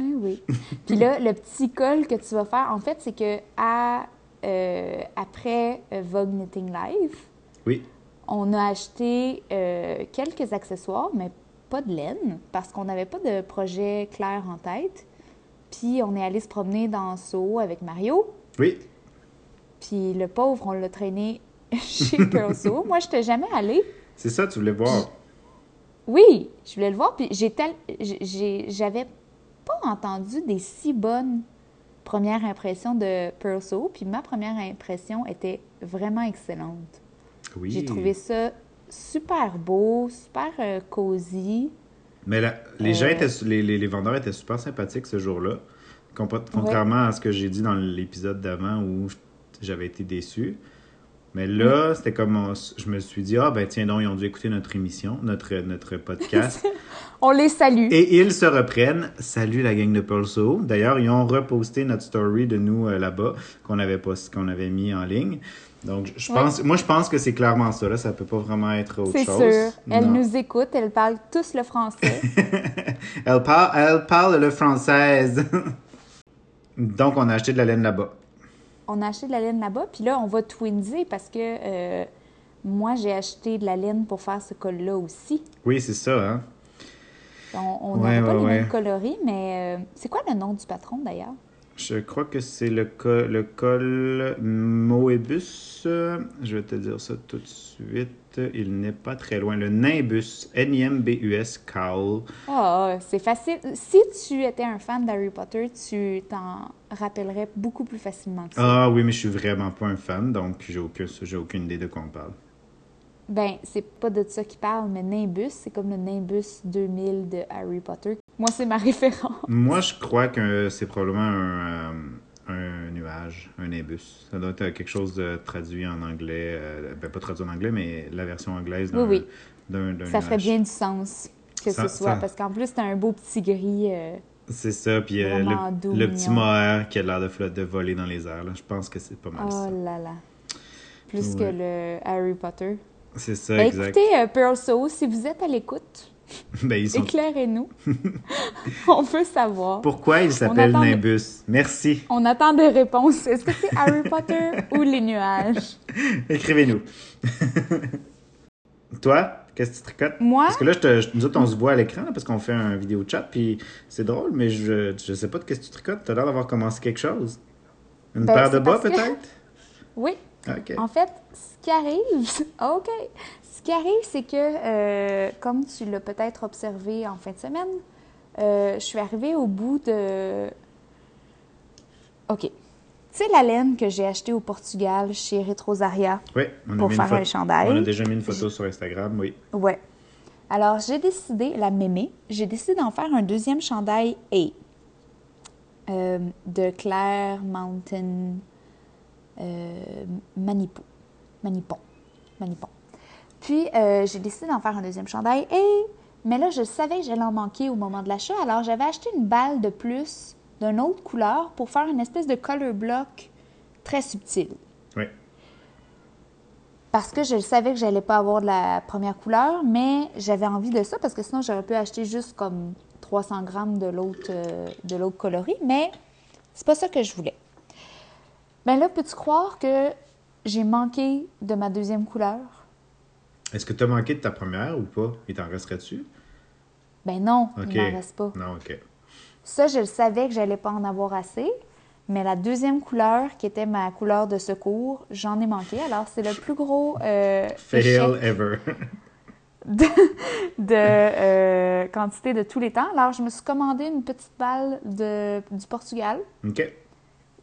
Ah oui. Puis là, le petit col que tu vas faire, en fait, c'est que à, euh, après euh, Vogue Knitting Live, Oui. on a acheté euh, quelques accessoires, mais pas de laine, parce qu'on n'avait pas de projet clair en tête. Puis on est allé se promener dans Soho avec Mario. Oui. Puis le pauvre, on l'a traîné chez Pearl Soho. Moi, je n'étais jamais allée. C'est ça, tu voulais voir. Oui, je voulais le voir. Puis j'avais pas entendu des si bonnes premières impressions de Pearl Soho. Puis ma première impression était vraiment excellente. Oui. J'ai trouvé ça super beau, super euh, cosy. Mais la- les gens Euh. étaient, les, les, les vendeurs étaient super sympathiques ce jour-là. Contrairement à ce que j'ai dit dans l'épisode d'avant où j'avais été déçu. Mais là, c'était comme on je me suis dit, ah ben tiens donc, ils ont dû écouter notre émission, notre, notre podcast. On les salue. Et ils se reprennent. Salut la gang de Pearl Soho. D'ailleurs, ils ont reposté notre story de nous euh, là-bas qu'on avait, post- qu'on avait mis en ligne. Donc, je- Ouais. pense, moi, je pense que c'est clairement ça. Là. Ça peut pas vraiment être autre C'est chose. sûr. Elles Non. nous écoutent, elles parlent tous le français. Elle parle, elle parle le française. Donc, on a acheté de la laine là-bas. on a acheté de la laine là-bas, puis là, on va twinser parce que euh, moi, j'ai acheté de la laine pour faire ce col-là aussi. Oui, c'est ça, hein? On Ouais, n'aura pas les mêmes coloris, mais euh, c'est quoi le nom du patron d'ailleurs? Je crois que c'est le, col, le col Moebius. Je vais te dire ça tout de suite. Il n'est pas très loin. Le Nimbus, N-I-M-B-U-S, Cowl. Ah, c'est facile. Si tu étais un fan d'Harry Potter, tu t'en rappellerais beaucoup plus facilement que ça. Ah oui, mais je suis vraiment pas un fan, donc j'ai aucun, j'ai aucune idée de quoi on parle. Ben, c'est pas de ça qu'il parle, mais Nimbus, c'est comme le Nimbus 2000 de Harry Potter. Moi, c'est ma référence. Moi, je crois que c'est probablement un, euh, un nuage, un nimbus. Ça doit être quelque chose de traduit en anglais. euh, ben, pas traduit en anglais, mais la version anglaise d'un Oui, oui. Ça ferait bien du sens que Ça- ce soit, ça- parce qu'en plus, c'est un beau petit gris. euh, C'est ça, puis le, doux, le petit mohair qui a l'air de, de voler dans les airs. Là. Je pense que c'est pas mal ça. Oh là là. Plus Ouais. que le Harry Potter. C'est ça, Ben, exact. écoutez, Pearl Soul, si vous êtes à l'écoute, Ben, ils sont... éclairez-nous. On veut savoir. Pourquoi il s'appelle Nimbus? Merci. On attend des réponses. Est-ce que c'est Harry Potter ou les nuages? Écrivez-nous. Toi, qu'est-ce que tu tricotes? Moi, Parce que là, je te, je- nous autres, on se voit à l'écran parce qu'on fait un vidéo chat, puis c'est drôle, mais je, je sais pas de qu'est-ce que tu tricotes. T'as l'air d'avoir commencé quelque chose. Une Ben, paire de bas, que- peut-être? oui. OK. En fait, ce qui arrive, OK. Ce qui arrive, c'est que, euh, comme tu l'as peut-être observé en fin de semaine, euh, je suis arrivée au bout de. OK. Tu sais, la laine que j'ai achetée au Portugal chez Retrosaria Oui, on a, pour mis faire un chandail. on a déjà mis une photo sur Instagram, oui. Ouais. Alors, j'ai décidé, la mémé, j'ai décidé d'en faire un deuxième chandail A. euh, de Claire Mountain euh, Manipo. Manipon. Manipon. Puis, euh, j'ai décidé d'en faire un deuxième chandail A. Mais là, je savais que j'allais en manquer au moment de l'achat. Alors, j'avais acheté une balle de plus d'une autre couleur pour faire une espèce de color block très subtil Oui. parce que je savais que j'allais pas avoir de la première couleur, mais j'avais envie de ça parce que sinon j'aurais pu acheter juste comme 300 grammes de l'autre euh, de l'autre coloris, mais c'est pas ça que je voulais. Ben là, peux-tu croire que j'ai manqué de ma deuxième couleur? Est-ce que tu as manqué de ta première ou pas? Il t'en resterait-tu? Ben non, il m'en reste pas. Non, OK. Ça, je le savais que j'allais pas en avoir assez, mais la deuxième couleur, qui était ma couleur de secours, j'en ai manqué. Alors, c'est le plus gros euh, Fail ever. de, de, euh, quantité de tous les temps. Alors, je me suis commandé une petite balle de, du Portugal. OK.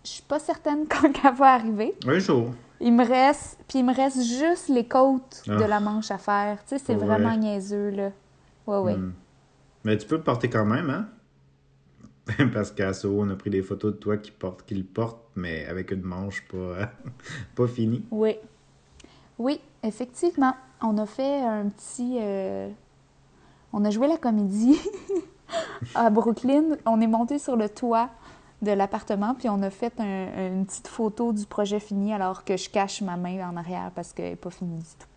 Je suis pas certaine quand elle va arriver. Un jour. Il me reste, puis il me reste juste les côtes Ah. de la manche à faire. Tu sais, c'est Ouais. vraiment niaiseux, là. Ouais, ouais. Hmm. Mais tu peux le porter quand même, hein? Parce qu'à Soho, on a pris des photos de toi qui, porte, qui le porte, mais avec une manche pas, pas finie. Oui. Oui, effectivement. On a fait un petit. euh, On a joué la comédie à Brooklyn. On est monté sur le toit de l'appartement, puis on a fait un- une petite photo du projet fini alors que je cache ma main en arrière parce qu'elle n'est pas finie du tout.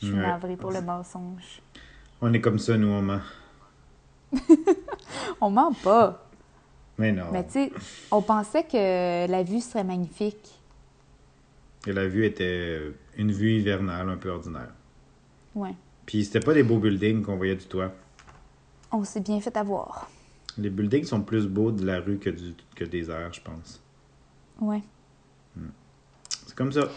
Je suis Ouais. navrée pour le mensonge. On est comme ça, nous, on ment. On ment pas. Mais non. Mais tu sais, on pensait que la vue serait magnifique. Et la vue était une vue hivernale un peu ordinaire. Ouais. Puis c'était pas des beaux buildings qu'on voyait du toit. On s'est bien fait avoir. Les buildings sont plus beaux de la rue que, du, que des airs, je pense. Ouais. C'est comme ça.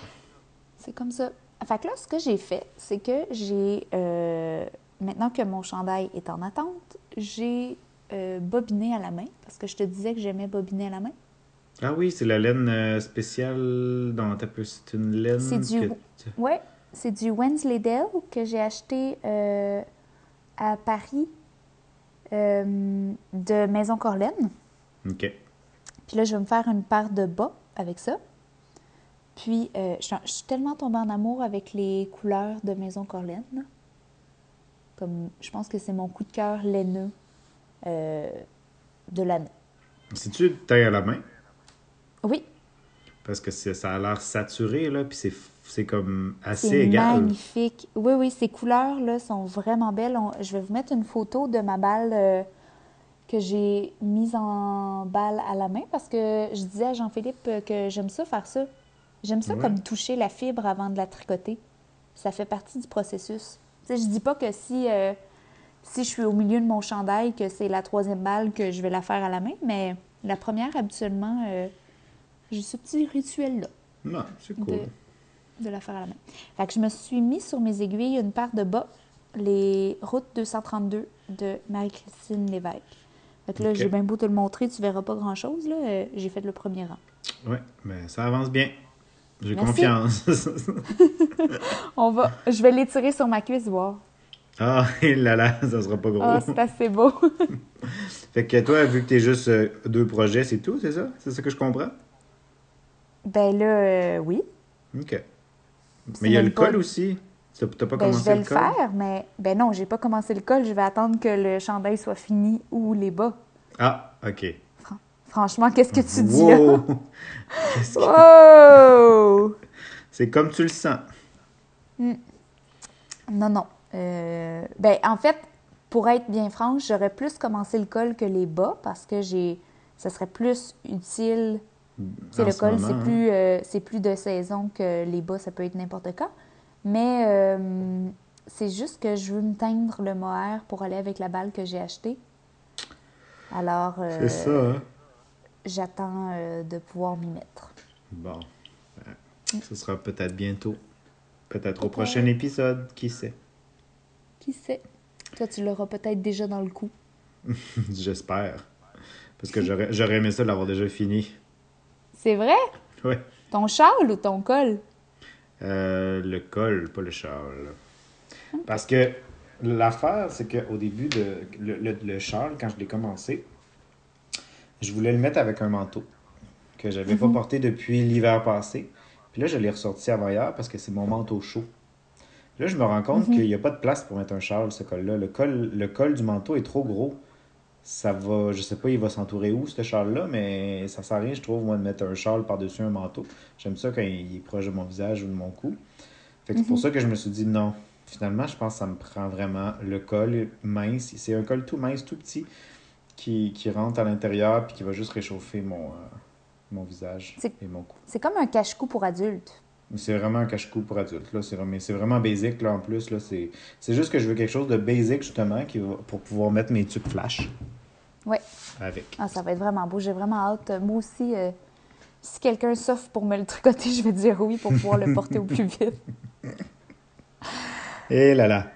C'est comme ça. Fait que là, ce que j'ai fait, c'est que j'ai, euh, maintenant que mon chandail est en attente, j'ai euh, bobiné à la main, parce que je te disais que j'aimais bobiner à la main. Ah oui, c'est la laine euh, spéciale dans ta. C'est une laine. C'est du- que Ouais, c'est du Wensleydale que j'ai acheté euh, à Paris de Maison Corlaine. OK. Puis là, je vais me faire une paire de bas avec ça. Puis, euh, je, suis- je suis tellement tombée en amour avec les couleurs de Maison Corlaine. là. Comme, je pense que c'est mon coup de cœur laineux euh, de l'année. Si-tu taille à la main? Oui, Parce que ça a l'air saturé, là, puis c'est, c'est comme assez égal. magnifique. Oui, oui, ces couleurs-là sont vraiment belles. On- je vais vous mettre une photo de ma balle euh, que j'ai mise en balle à la main parce que je disais à Jean-Philippe euh, que j'aime ça faire ça. J'aime ça Ouais. comme toucher la fibre avant de la tricoter. Ça fait partie du processus. Sais, je dis pas que si, euh, si je suis au milieu de mon chandail, que c'est la troisième balle que je vais la faire à la main, mais la première, habituellement, euh, j'ai ce petit rituel-là Non, c'est cool. de, de la faire à la main. Fait que je me suis mis sur mes aiguilles une paire de bas, les routes 232 de Marie-Christine Lévesque. Fait que là, j'ai bien beau te le montrer, tu verras pas grand-chose. là. Euh, j'ai fait le premier rang. Ouais, mais ça avance bien. J'ai Merci. confiance. On va, je vais l'étirer sur ma cuisse, voir. ah, là là, ça sera pas gros. Ah, c'est assez beau. fait que toi, vu que t'es juste euh, deux projets, c'est tout, c'est ça? C'est ça que je comprends? ben là, euh, oui. OK. Mais il y a le pas- col aussi. T'as pas Ben, je commencé vais le le col? faire, mais ben non, j'ai pas commencé le col. Je vais attendre que le chandail soit fini ou les bas. Ah, OK. Franchement, qu'est-ce que tu dis là? Wow! Que- Oh! C'est comme tu le sens. Non, non. Euh, ben, en fait, pour être bien franche, j'aurais plus commencé le col que les bas parce que j'ai, ça serait plus utile. En le ce col, c'est hein. plus, euh, c'est plus de saison que les bas, ça peut être n'importe quand. Mais euh, c'est juste que je veux me teindre le mohair pour aller avec la balle que j'ai achetée. Alors, euh, C'est ça, hein? j'attends de pouvoir m'y mettre. Bon. Ben, Ce sera peut-être bientôt. Peut-être au prochain épisode, qui sait? Qui sait? Toi, tu l'auras peut-être déjà dans le coup. J'espère. Parce que j'aurais aimé ça l'avoir déjà fini. C'est vrai? Ouais. Ton châle ou ton col? Euh, le col, pas le châle. Parce que l'affaire, c'est qu'au début de le, le- le châle, quand je l'ai commencé, je voulais le mettre avec un manteau que j'avais pas porté depuis l'hiver passé. Puis là, je l'ai ressorti avant hier parce que c'est mon manteau chaud. Là, je me rends compte qu'il n'y a pas de place pour mettre un châle, ce col-là. Le col, le col du manteau est trop gros. Ça va, je sais pas, il va s'entourer où, ce châle-là, mais ça sert à rien, je trouve, moi, de mettre un châle par-dessus un manteau. J'aime ça quand il est proche de mon visage ou de mon cou. Fait que c'est pour ça que je me suis dit non. Finalement, je pense que ça me prend vraiment le col mince. C'est un col tout mince, tout petit, qui, qui rentre à l'intérieur puis qui va juste réchauffer mon, euh, mon visage et mon cou. C'est comme un cache-cou pour adultes. Mais C'est vraiment un cache-cou pour adultes. Là. C'est, vraiment- c'est vraiment basique là, en plus. Là. C'est, c'est juste que je veux quelque chose de basique justement qui va, pour pouvoir mettre mes tubes flash Ouais. avec. Ah, ça va être vraiment beau. J'ai vraiment hâte. Moi aussi, euh, si quelqu'un s'offre pour me le tricoter, je vais dire oui pour pouvoir le porter au plus vite. Et là là.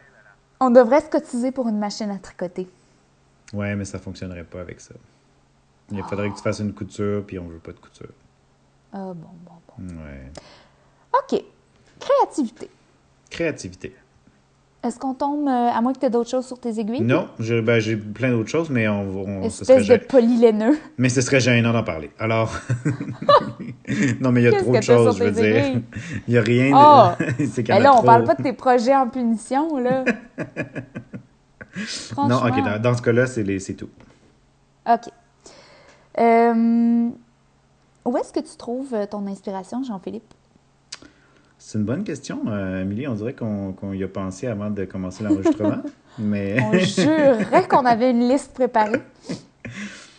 On devrait se cotiser pour une machine à tricoter. Ouais, mais ça fonctionnerait pas avec ça. Il faudrait que tu fasses une couture, puis on veut pas de couture. Ah, bon, bon, bon. Ouais. OK. Créativité. Créativité. Est-ce qu'on tombe, euh, à moins que tu aies d'autres choses sur tes aiguilles? Non, j'ai ben, j'ai plein d'autres choses, mais on, va- on ce Espèce de polylaineux. mais ce serait gênant d'en parler. Alors, non, mais il y a trop de choses, je veux dire. Il y a rien. Ah! De... c'est qu'il y Ben en a là, on trop. parle pas de tes projets en punition, là. Non, ok, dans, dans ce cas-là, c'est les- c'est tout. OK. Euh, où est-ce que tu trouves euh, ton inspiration, Jean-Philippe? C'est une bonne question, euh, Amélie. On dirait qu'on y a pensé avant de commencer l'enregistrement. mais On jurerait qu'on avait une liste préparée.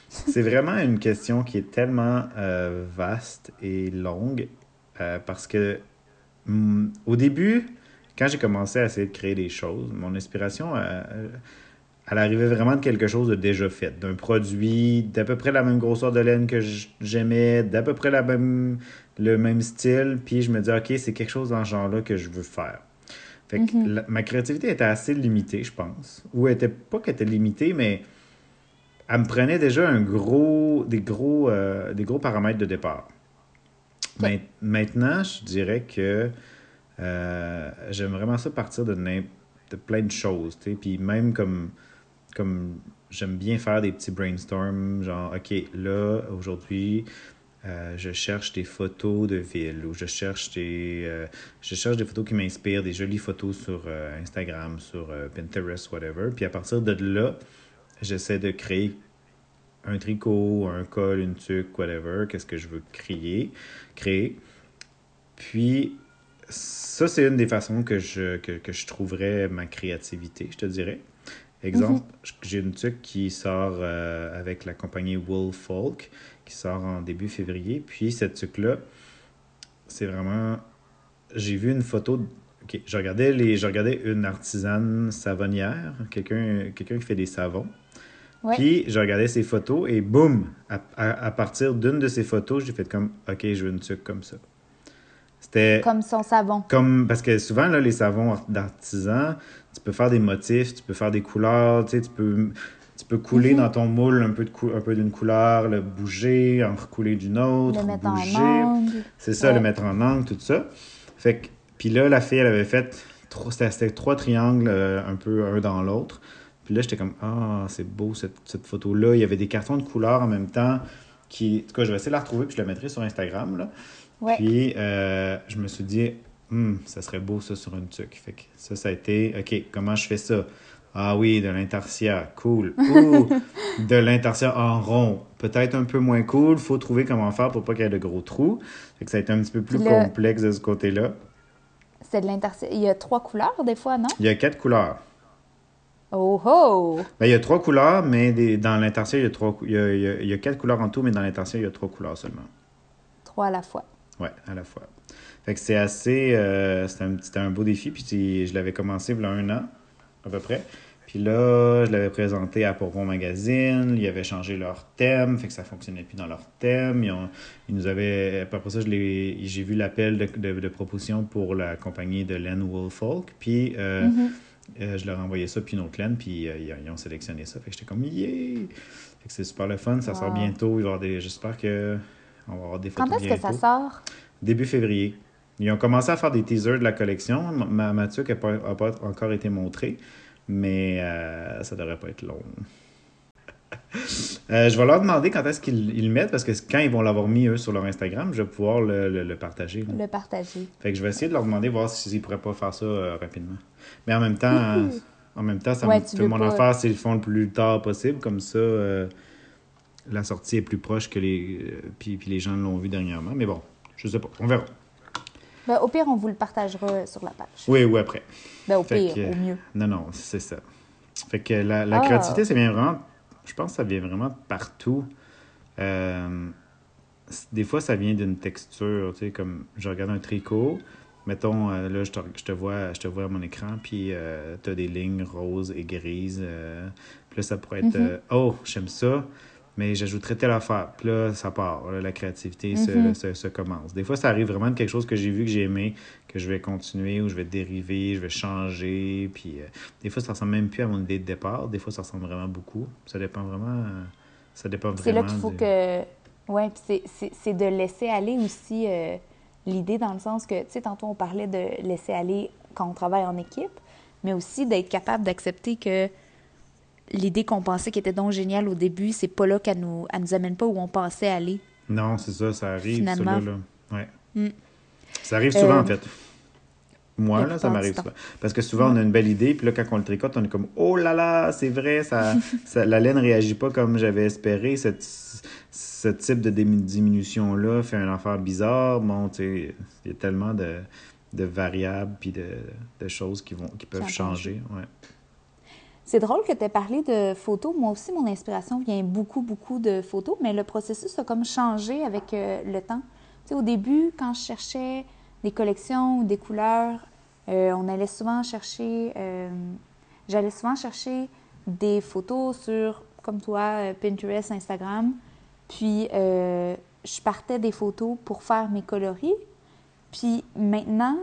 c'est vraiment une question qui est tellement euh, vaste et longue euh, parce que hum, au début, quand j'ai commencé à essayer de créer des choses, mon inspiration, euh, elle arrivait vraiment de quelque chose de déjà fait, d'un produit d'à peu près la même grosseur de laine que j'aimais, d'à peu près la même, le même style, puis je me dis, OK, c'est quelque chose dans ce genre-là que je veux faire. Fait que la- ma créativité était assez limitée, je pense. Ou elle était pas qu'elle était limitée, mais elle me prenait déjà un gros, des, gros, euh, des gros paramètres de départ. Main- Maintenant, je dirais que Euh, j'aime vraiment ça partir de, de plein de choses, tu sais. Puis même comme, comme j'aime bien faire des petits brainstorms, genre, OK, là, aujourd'hui, euh, je cherche des photos de ville ou je cherche des, euh, je cherche des photos qui m'inspirent, des jolies photos sur euh, Instagram, sur Pinterest, whatever. Puis à partir de là, j'essaie de créer un tricot, un col, une tuque, whatever, qu'est-ce que je veux créer, créer. Puis ça, c'est une des façons que je, que, que je trouverais ma créativité, je te dirais. Exemple, mhm. j'ai une tuque qui sort avec la compagnie Wool Folk qui sort en début février. Puis cette tuque-là, c'est vraiment. J'ai vu une photo. Ok, je regardais, les... je regardais une artisane savonnière, quelqu'un quelqu'un qui fait des savons. Puis je regardais ses photos et boum, à, à, partir d'une de ces photos, j'ai fait comme OK, je veux une tuque comme ça. C'était. Comme son savon. Comme, parce que souvent, là, les savons d'artisan, tu peux faire des motifs, tu peux faire des couleurs, tu sais, tu peux tu peux couler mhm. dans ton moule un peu, de un peu d'une couleur, le bouger, en recouler d'une autre, le mettre bouger. en angle. C'est ça, le mettre en angle, tout ça. Fait que, puis là, la fille, elle avait fait, c'était trois triangles, euh, un peu un dans l'autre. Puis là, j'étais comme, ah, c'est beau cette, cette photo-là. Il y avait des cartons de couleurs en même temps. Qui, en tout cas, je vais essayer de la retrouver, puis je la mettrai sur Instagram. Là. Puis euh, je me suis dit, hum, ça serait beau ça sur une tuque. Fait que ça, ça a été, OK, comment je fais ça? Ah oui, de l'intarsia, cool. Ouh, de l'intarsia en rond, peut-être un peu moins cool. faut trouver comment faire pour pas qu'il y ait de gros trous. Fait que ça a été un petit peu plus complexe de ce côté-là. C'est de l'intarsia. Il y a trois couleurs des fois, non? Il y a quatre couleurs. Oh oh! Ben, il y a trois couleurs, mais dans l'intarsia, il y a trois il y a, il y a, quatre couleurs en tout, mais dans l'intarsia, il y a trois couleurs seulement. Trois à la fois. Ouais, à la fois. Fait que c'est assez. Euh, c'était un, beau défi, puis je l'avais commencé il y a un an, à peu près. Puis là, je l'avais présenté à Pourpon Magazine. Ils avaient changé leur thème, fait que ça fonctionnait plus dans leur thème. Ils, ont, ils nous avaient. Après ça, j'ai vu l'appel de, de, proposition pour la compagnie de Len Wolfolk. Puis euh, mm-hmm. euh, je leur ai envoyé ça, puis une autre Len, puis euh, ils, ont sélectionné ça. Fait que j'étais comme, yeah! Fait que c'est super le fun. Ça sort bientôt. J'espère que. On va avoir des photos. Quand est-ce que ça sort? Début février. Ils ont commencé à faire des teasers de la collection. Ma, Mathieu n'a pas, pas, encore été montré mais euh, ça devrait pas être long. Euh, je vais leur demander quand est-ce qu'ils le mettent, parce que quand ils vont l'avoir mis, eux, sur leur Instagram, je vais pouvoir le, partager. Le partager. Fait que je vais essayer de leur demander, voir s'ils pourraient pas faire ça euh, rapidement. Mais en même temps, en même temps, ça me fait mon affaire s'ils le font le plus tard possible, comme ça, la sortie est plus proche que les... puis, puis les gens l'ont vu dernièrement. Mais bon, je sais pas, on verra. Ben, au pire, on vous le partagera sur la page. Oui, ou après. Ben, au pire, au mieux. Non, non, c'est ça. Fait que la, la ah. créativité, ça vient vraiment. Je pense que ça vient vraiment de partout. Euh, des fois, ça vient d'une texture, tu sais, comme je regarde un tricot. Mettons, euh, là, je te, je te, vois, je te vois à mon écran, puis euh, tu as des lignes roses et grises. puis là, ça pourrait être mm-hmm. Oh, j'aime ça mais j'ajouterais telle affaire. Puis là, ça part. la créativité mhm. se, se, commence. Des fois, ça arrive vraiment de quelque chose que j'ai vu, que j'ai aimé, que je vais continuer ou je vais dériver, je vais changer. Puis euh, des fois, ça ressemble même plus à mon idée de départ. Des fois, ça ressemble vraiment beaucoup. Ça dépend vraiment. ça dépend vraiment. C'est là qu'il faut que. Oui, puis c'est de laisser aller aussi euh, l'idée dans le sens que, tu sais, tantôt, on parlait de laisser aller quand on travaille en équipe, mais aussi d'être capable d'accepter que l'idée qu'on pensait qui était donc géniale au début, c'est pas là qu'elle nous, nous amène pas où on pensait aller. Non, c'est ça, ça arrive, Finalement. là. Ouais. Mm. Ça arrive souvent, en euh, fait. Moi, là, ça m'arrive souvent. Parce que souvent, on a une belle idée, puis là, quand on le tricote, on est comme Oh là là, c'est vrai, ça, la laine réagit pas comme j'avais espéré. Cette, ce type de diminution-là fait un affaire bizarre. Bon, tu sais, il y a tellement de, de variables puis de, de, choses qui, vont, qui peuvent changer. Ouais. C'est drôle que tu aies parlé de photos. Moi aussi, mon inspiration vient beaucoup, beaucoup de photos, mais le processus a comme changé avec euh, le temps. Tu sais, au début, quand je cherchais des collections ou des couleurs, euh, on allait souvent chercher, euh, j'allais souvent chercher des photos sur, comme toi, Pinterest, Instagram. Puis, je partais des photos pour faire mes coloris. Puis maintenant,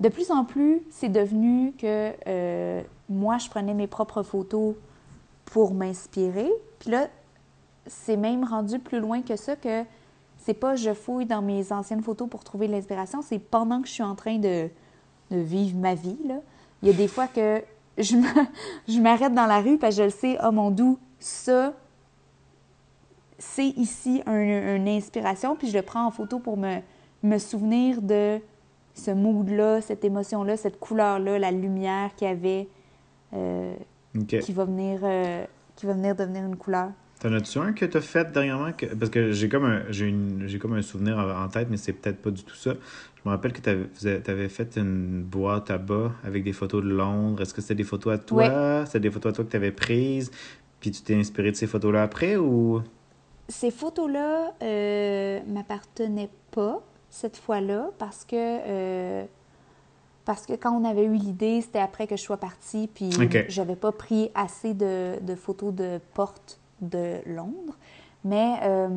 de plus en plus, c'est devenu que moi, je prenais mes propres photos pour m'inspirer. Puis là, c'est même rendu plus loin que ça que c'est pas je fouille dans mes anciennes photos pour trouver l'inspiration, c'est pendant que je suis en train de, de vivre ma vie. Là. Il y a des fois que je m'arrête dans la rue parce je le sais, oh mon doux, ça, c'est ici un- une inspiration, puis je le prends en photo pour me, me souvenir de ce mood-là, cette émotion-là, cette couleur-là, la lumière qu'il y avait, euh, qui, va venir, euh, qui va venir devenir une couleur. T'en as-tu un que t'as fait dernièrement? que- Parce que j'ai comme un j'ai une j'ai comme un souvenir en tête, mais c'est peut-être pas du tout ça. Je me rappelle que t'avais fait une boîte à bas avec des photos de Londres. Est-ce que c'était des photos à toi? C'était des photos à toi que t'avais prises? Puis tu t'es inspiré de ces photos-là après ou? Ces photos-là euh, m'appartenaient pas cette fois-là parce que euh, parce que quand on avait eu l'idée, c'était après que je sois partie, puis Ok. j'avais pas pris assez de, de photos de portes de Londres. Mais euh,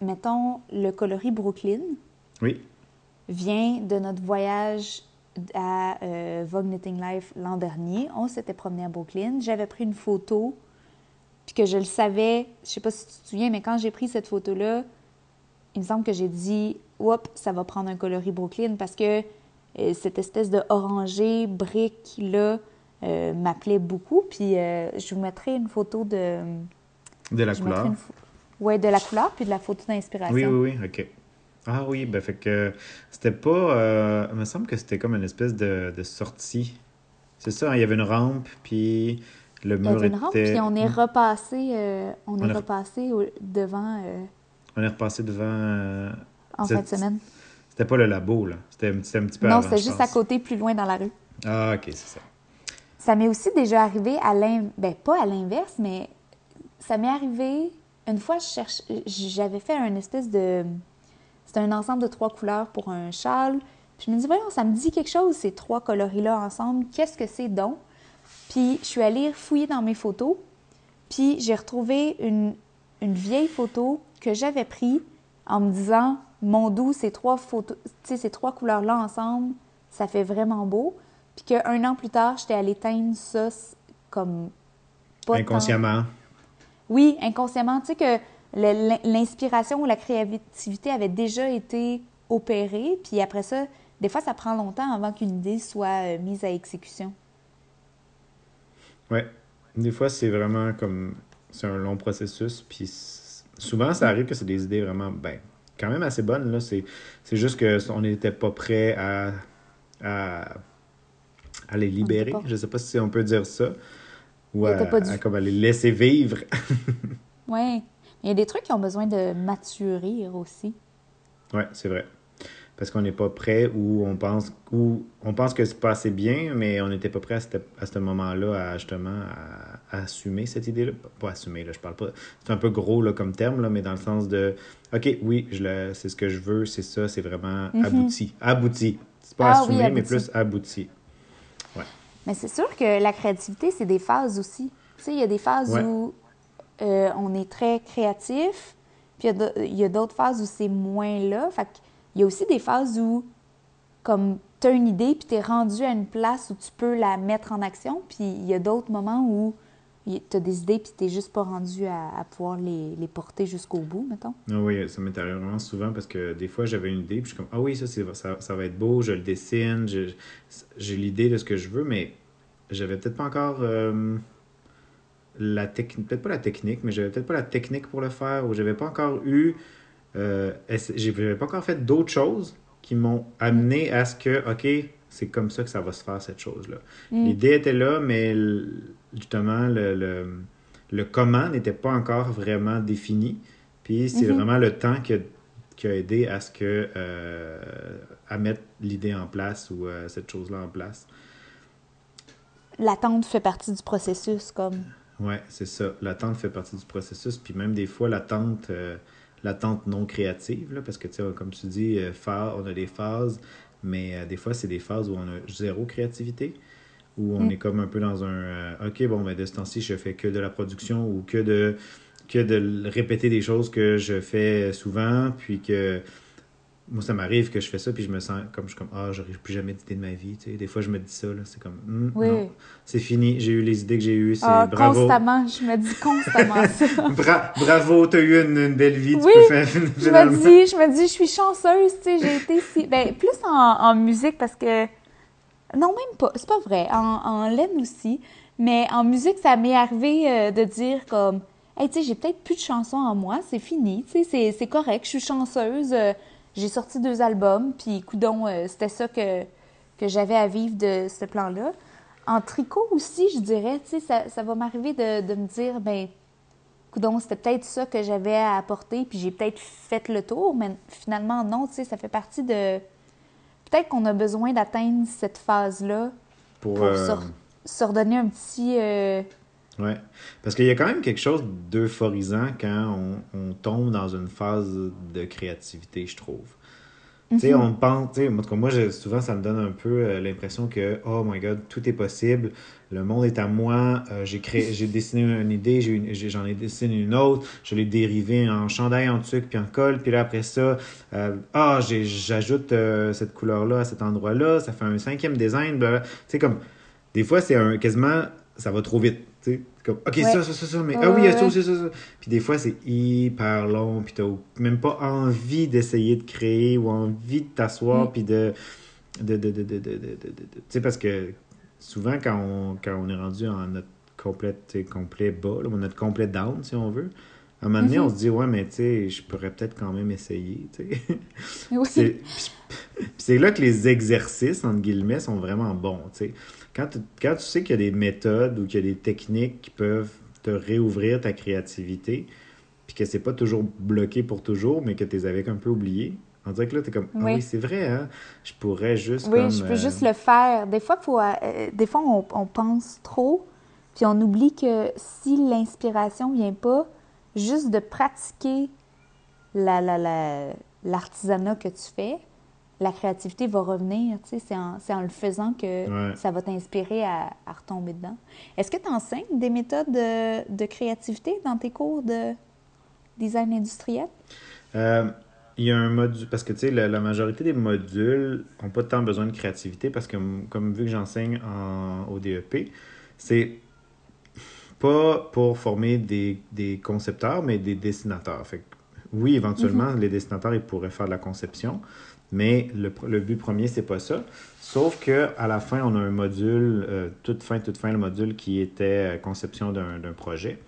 mettons le coloris Brooklyn Oui. vient de notre voyage à euh, Vogue Knitting Life l'an dernier. On s'était promené à Brooklyn. J'avais pris une photo, puis que je le savais. Je sais pas si tu te souviens, mais quand j'ai pris cette photo-là, il me semble que j'ai dit Oups, ça va prendre un coloris Brooklyn parce que euh, cette espèce de orangé brique-là euh, m'appelait beaucoup. Puis euh, je vous mettrai une photo de. De la je couleur. Ouais, de la couleur, puis de la photo d'inspiration. Oui, oui, oui, ok. Ah oui, ben fait que c'était pas. euh, il me semble que c'était comme une espèce de, de sortie. C'est ça, hein, il y avait une rampe, puis le Il y mur avait une rampe, était. puis on est repassé, euh, on, On est repassé devant euh, On est repassé devant. euh, en fin de semaine. C'était pas le labo, là. C'était un, petit peu Non, c'était juste à côté, plus loin dans la rue. Ah, ok, c'est ça. Ça m'est aussi déjà arrivé à l'inverse, ben pas à l'inverse, mais ça m'est arrivé une fois, j'avais fait un espèce de, c'était un ensemble de trois couleurs pour un châle. Puis je me dis voyons, ça me dit quelque chose ces trois coloris-là ensemble. Qu'est-ce que c'est donc? Puis je suis allée fouiller dans mes photos, puis j'ai retrouvé une, une vieille photo que j'avais prise en me disant mon doux, ces trois photos, ces trois couleurs-là ensemble, ça fait vraiment beau. Puis qu'un an plus tard, j'étais allée teindre ça comme pas tant- Inconsciemment. Oui, inconsciemment. Tu sais que l'inspiration ou la créativité avait déjà été opérée, puis après ça, des fois, ça prend longtemps avant qu'une idée soit euh, mise à exécution. Ouais. Des fois, c'est vraiment comme. C'est un long processus. Puis souvent, ça arrive que c'est des idées vraiment. Ben, quand même assez bonnes. Là. C'est, c'est juste qu'on n'était pas prêt à, à, à les libérer. Je sais pas si on peut dire ça. Ou à, du- comme à les laisser vivre. Oui. Il y a des trucs qui ont besoin de maturer aussi. ouais, c'est vrai. Parce qu'on n'est pas prêt ou on pense ou on pense que c'est pas assez bien, mais on n'était pas prêt à ce, à ce moment-là à justement à, à assumer cette idée-là. Pas- assumer, là, je parle pas. C'est un peu gros là, comme terme, là, mais dans le sens de OK, oui, je le, c'est ce que je veux, c'est ça, c'est vraiment Mhm. abouti. Abouti. C'est pas Ah oui, assumé, mais abouti. plus abouti. Mais c'est sûr que la créativité, c'est des phases aussi. Tu sais, il y a des phases Ouais. où euh, on est très créatif, puis il y a d'autres phases où c'est moins là. Fait qu'il y a aussi des phases où, comme, tu as une idée, puis tu es rendu à une place où tu peux la mettre en action, puis il y a d'autres moments où tu as des idées, puis tu juste pas rendu à, pouvoir les, porter jusqu'au bout, mettons. Ah oui, ça m'est arrivé vraiment souvent parce que des fois j'avais une idée, puis je suis comme Ah oui, ça, ça, ça va être beau, je le dessine, j'ai l'idée de ce que je veux, mais j'avais peut-être pas encore euh, la technique, peut-être pas la technique, mais j'avais peut-être pas la technique pour le faire, ou j'avais pas encore eu, euh, j'avais pas encore fait d'autres choses qui m'ont amené à ce que, OK, c'est comme ça que ça va se faire cette chose-là. Mm. L'idée était là, mais justement, le, le, le comment n'était pas encore vraiment défini. Puis c'est Mhm. vraiment le temps qui a, qui a aidé à ce que euh, à mettre l'idée en place ou euh, cette chose-là en place. L'attente fait partie du processus, comme. Ouais, c'est ça. L'attente fait partie du processus. Puis même des fois, l'attente, euh, l'attente non créative, là, parce que, tu sais, comme tu dis, euh, on a des phases, mais euh, des fois, c'est des phases où on a zéro créativité, où on Mm. est comme un peu dans un euh, OK, bon, ben, de ce temps-ci, je fais que de la production ou que de, que de répéter des choses que je fais souvent, puis que. Moi, ça m'arrive que je fais ça, puis je me sens comme je suis comme Ah, j'aurais plus jamais d'idée de ma vie. Tu sais. Des fois, je me dis ça, là, c'est comme Oui. non, c'est fini, j'ai eu les idées que j'ai eues, c'est Ah, bravo. constamment, je me dis constamment ça. Bra- bravo, t'as eu une, une belle vie, Oui, tu peux faire Je finalement. me dis, je me dis, je suis chanceuse, tu sais, j'ai été si... Ben, plus en, en musique parce que Non, même pas. C'est pas vrai. En, en laine aussi. Mais en musique, ça m'est arrivé euh, de dire comme, hey, tu sais, j'ai peut-être plus de chansons en moi, c'est fini, tu sais, c'est correct, je suis chanceuse, euh, j'ai sorti deux albums, puis coudon, euh, c'était ça que, que j'avais à vivre de ce plan-là. En tricot aussi, je dirais, tu sais, ça, ça va m'arriver de, de me dire, ben, coudon, c'était peut-être ça que j'avais à apporter, puis j'ai peut-être fait le tour, mais finalement, non, tu sais, ça fait partie de... Peut-être qu'on a besoin d'atteindre cette phase-là Pour, pour euh, se redonner un petit... euh, Ouais. Parce qu'il y a quand même quelque chose d'euphorisant quand on, on tombe dans une phase de créativité, je trouve. Tu sais, on pense, tu sais, en tout cas, moi, souvent, ça me donne un peu euh, l'impression que, oh my god, tout est possible, le monde est à moi, euh, j'ai créé, j'ai dessiné une idée, j'en ai, dessiné une autre, je l'ai dérivée en chandail, en tuque, puis en colle, puis là, après ça, euh, ah, j'ajoute cette couleur-là à cet endroit-là, ça fait un cinquième design. Tu sais, comme, des fois, c'est un, quasiment, ça va trop vite, comme, ok, Ouais. ça, ça, ça, ça, mais, ah oui, il y a ça ça, ça. Puis des fois, c'est hyper long, puis t'as même pas envie d'essayer de créer ou envie de t'asseoir, Mm. puis de. de, de, de, de, de, de- de- de- Tu sais, parce que souvent, quand on, quand on est rendu en notre sais, complet bas, là, ou notre complet down, si on veut, à un moment donné, Mhm. on se dit, ouais, mais tu sais, je pourrais peut-être quand même essayer, tu sais. oui. C'est là que les exercices, entre guillemets, sont vraiment bons. tu sais. Quand tu, quand tu sais qu'il y a des méthodes ou qu'il y a des techniques qui peuvent te réouvrir ta créativité, puis que c'est pas toujours bloqué pour toujours, mais que tu les avais un peu oubliés, on dirait que là, tu es comme, ah Oui. oui, c'est vrai, hein? je pourrais juste Oui, comme... je peux euh, juste le faire. Des fois, faut, euh, des fois on, on pense trop, puis on oublie que si l'inspiration vient pas, juste de pratiquer la, la, la- l'artisanat que tu fais, la créativité va revenir. C'est en, le faisant que Ouais. ça va t'inspirer à, à retomber dedans. Est-ce que tu enseignes des méthodes de, de créativité dans tes cours de design industriel? Euh, il y a un module, parce que tu sais, la, la majorité des modules n'ont pas tant besoin de créativité parce que, comme vu que j'enseigne en, au DEP, c'est pas pour former des, des concepteurs, mais des dessinateurs. Fait que, oui, éventuellement, les dessinateurs, ils pourraient faire de la conception, mais le, le but premier, c'est pas ça. Sauf que à la fin, on a un module, euh, toute fin, toute fin, le module qui était euh, conception d'un projet.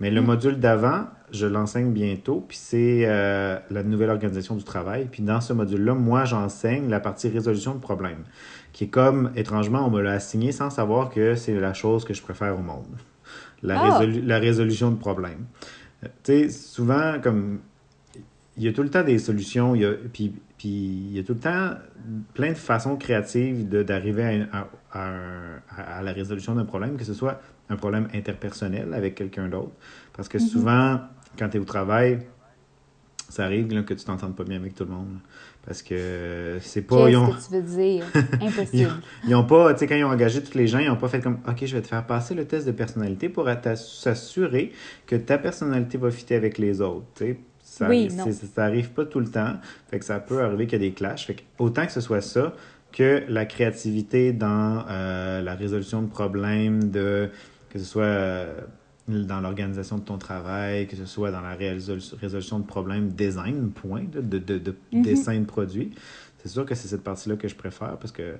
Mais le module d'avant, je l'enseigne bientôt, puis c'est euh, la nouvelle organisation du travail. Puis dans ce module-là, moi, j'enseigne la partie résolution de problèmes, qui est comme, étrangement, on me l'a assigné sans savoir que c'est la chose que je préfère au monde. La, Ah! résolu- la résolution de problèmes. Euh, Tu sais, souvent, comme, il y a tout le temps des solutions, il y a, puis, puis il y a tout le temps plein de façons créatives d'arriver à, la résolution d'un problème, que ce soit un problème interpersonnel avec quelqu'un d'autre. Parce que souvent, quand tu es au travail, ça arrive là, que tu t'entendes pas bien avec tout le monde. Parce que c'est pas. Qu'est-ce ont, que tu veux dire? Impossible. ils ont pas, tu sais, quand ils ont engagé tous les gens, ils ont pas fait comme, OK, je vais te faire passer le test de personnalité pour s'assurer que ta personnalité va fitter avec les autres. Ça, Oui, non. ça arrive pas tout le temps. Fait que ça peut arriver qu'il y a des clashs. Fait que autant que ce soit ça, que la créativité dans euh, la résolution de problèmes, de, que ce soit euh, dans l'organisation de ton travail, que ce soit dans la résolu- résolution de problèmes design, point, là, de, de, de Mhm. dessin de produit. C'est sûr que c'est cette partie-là que je préfère parce que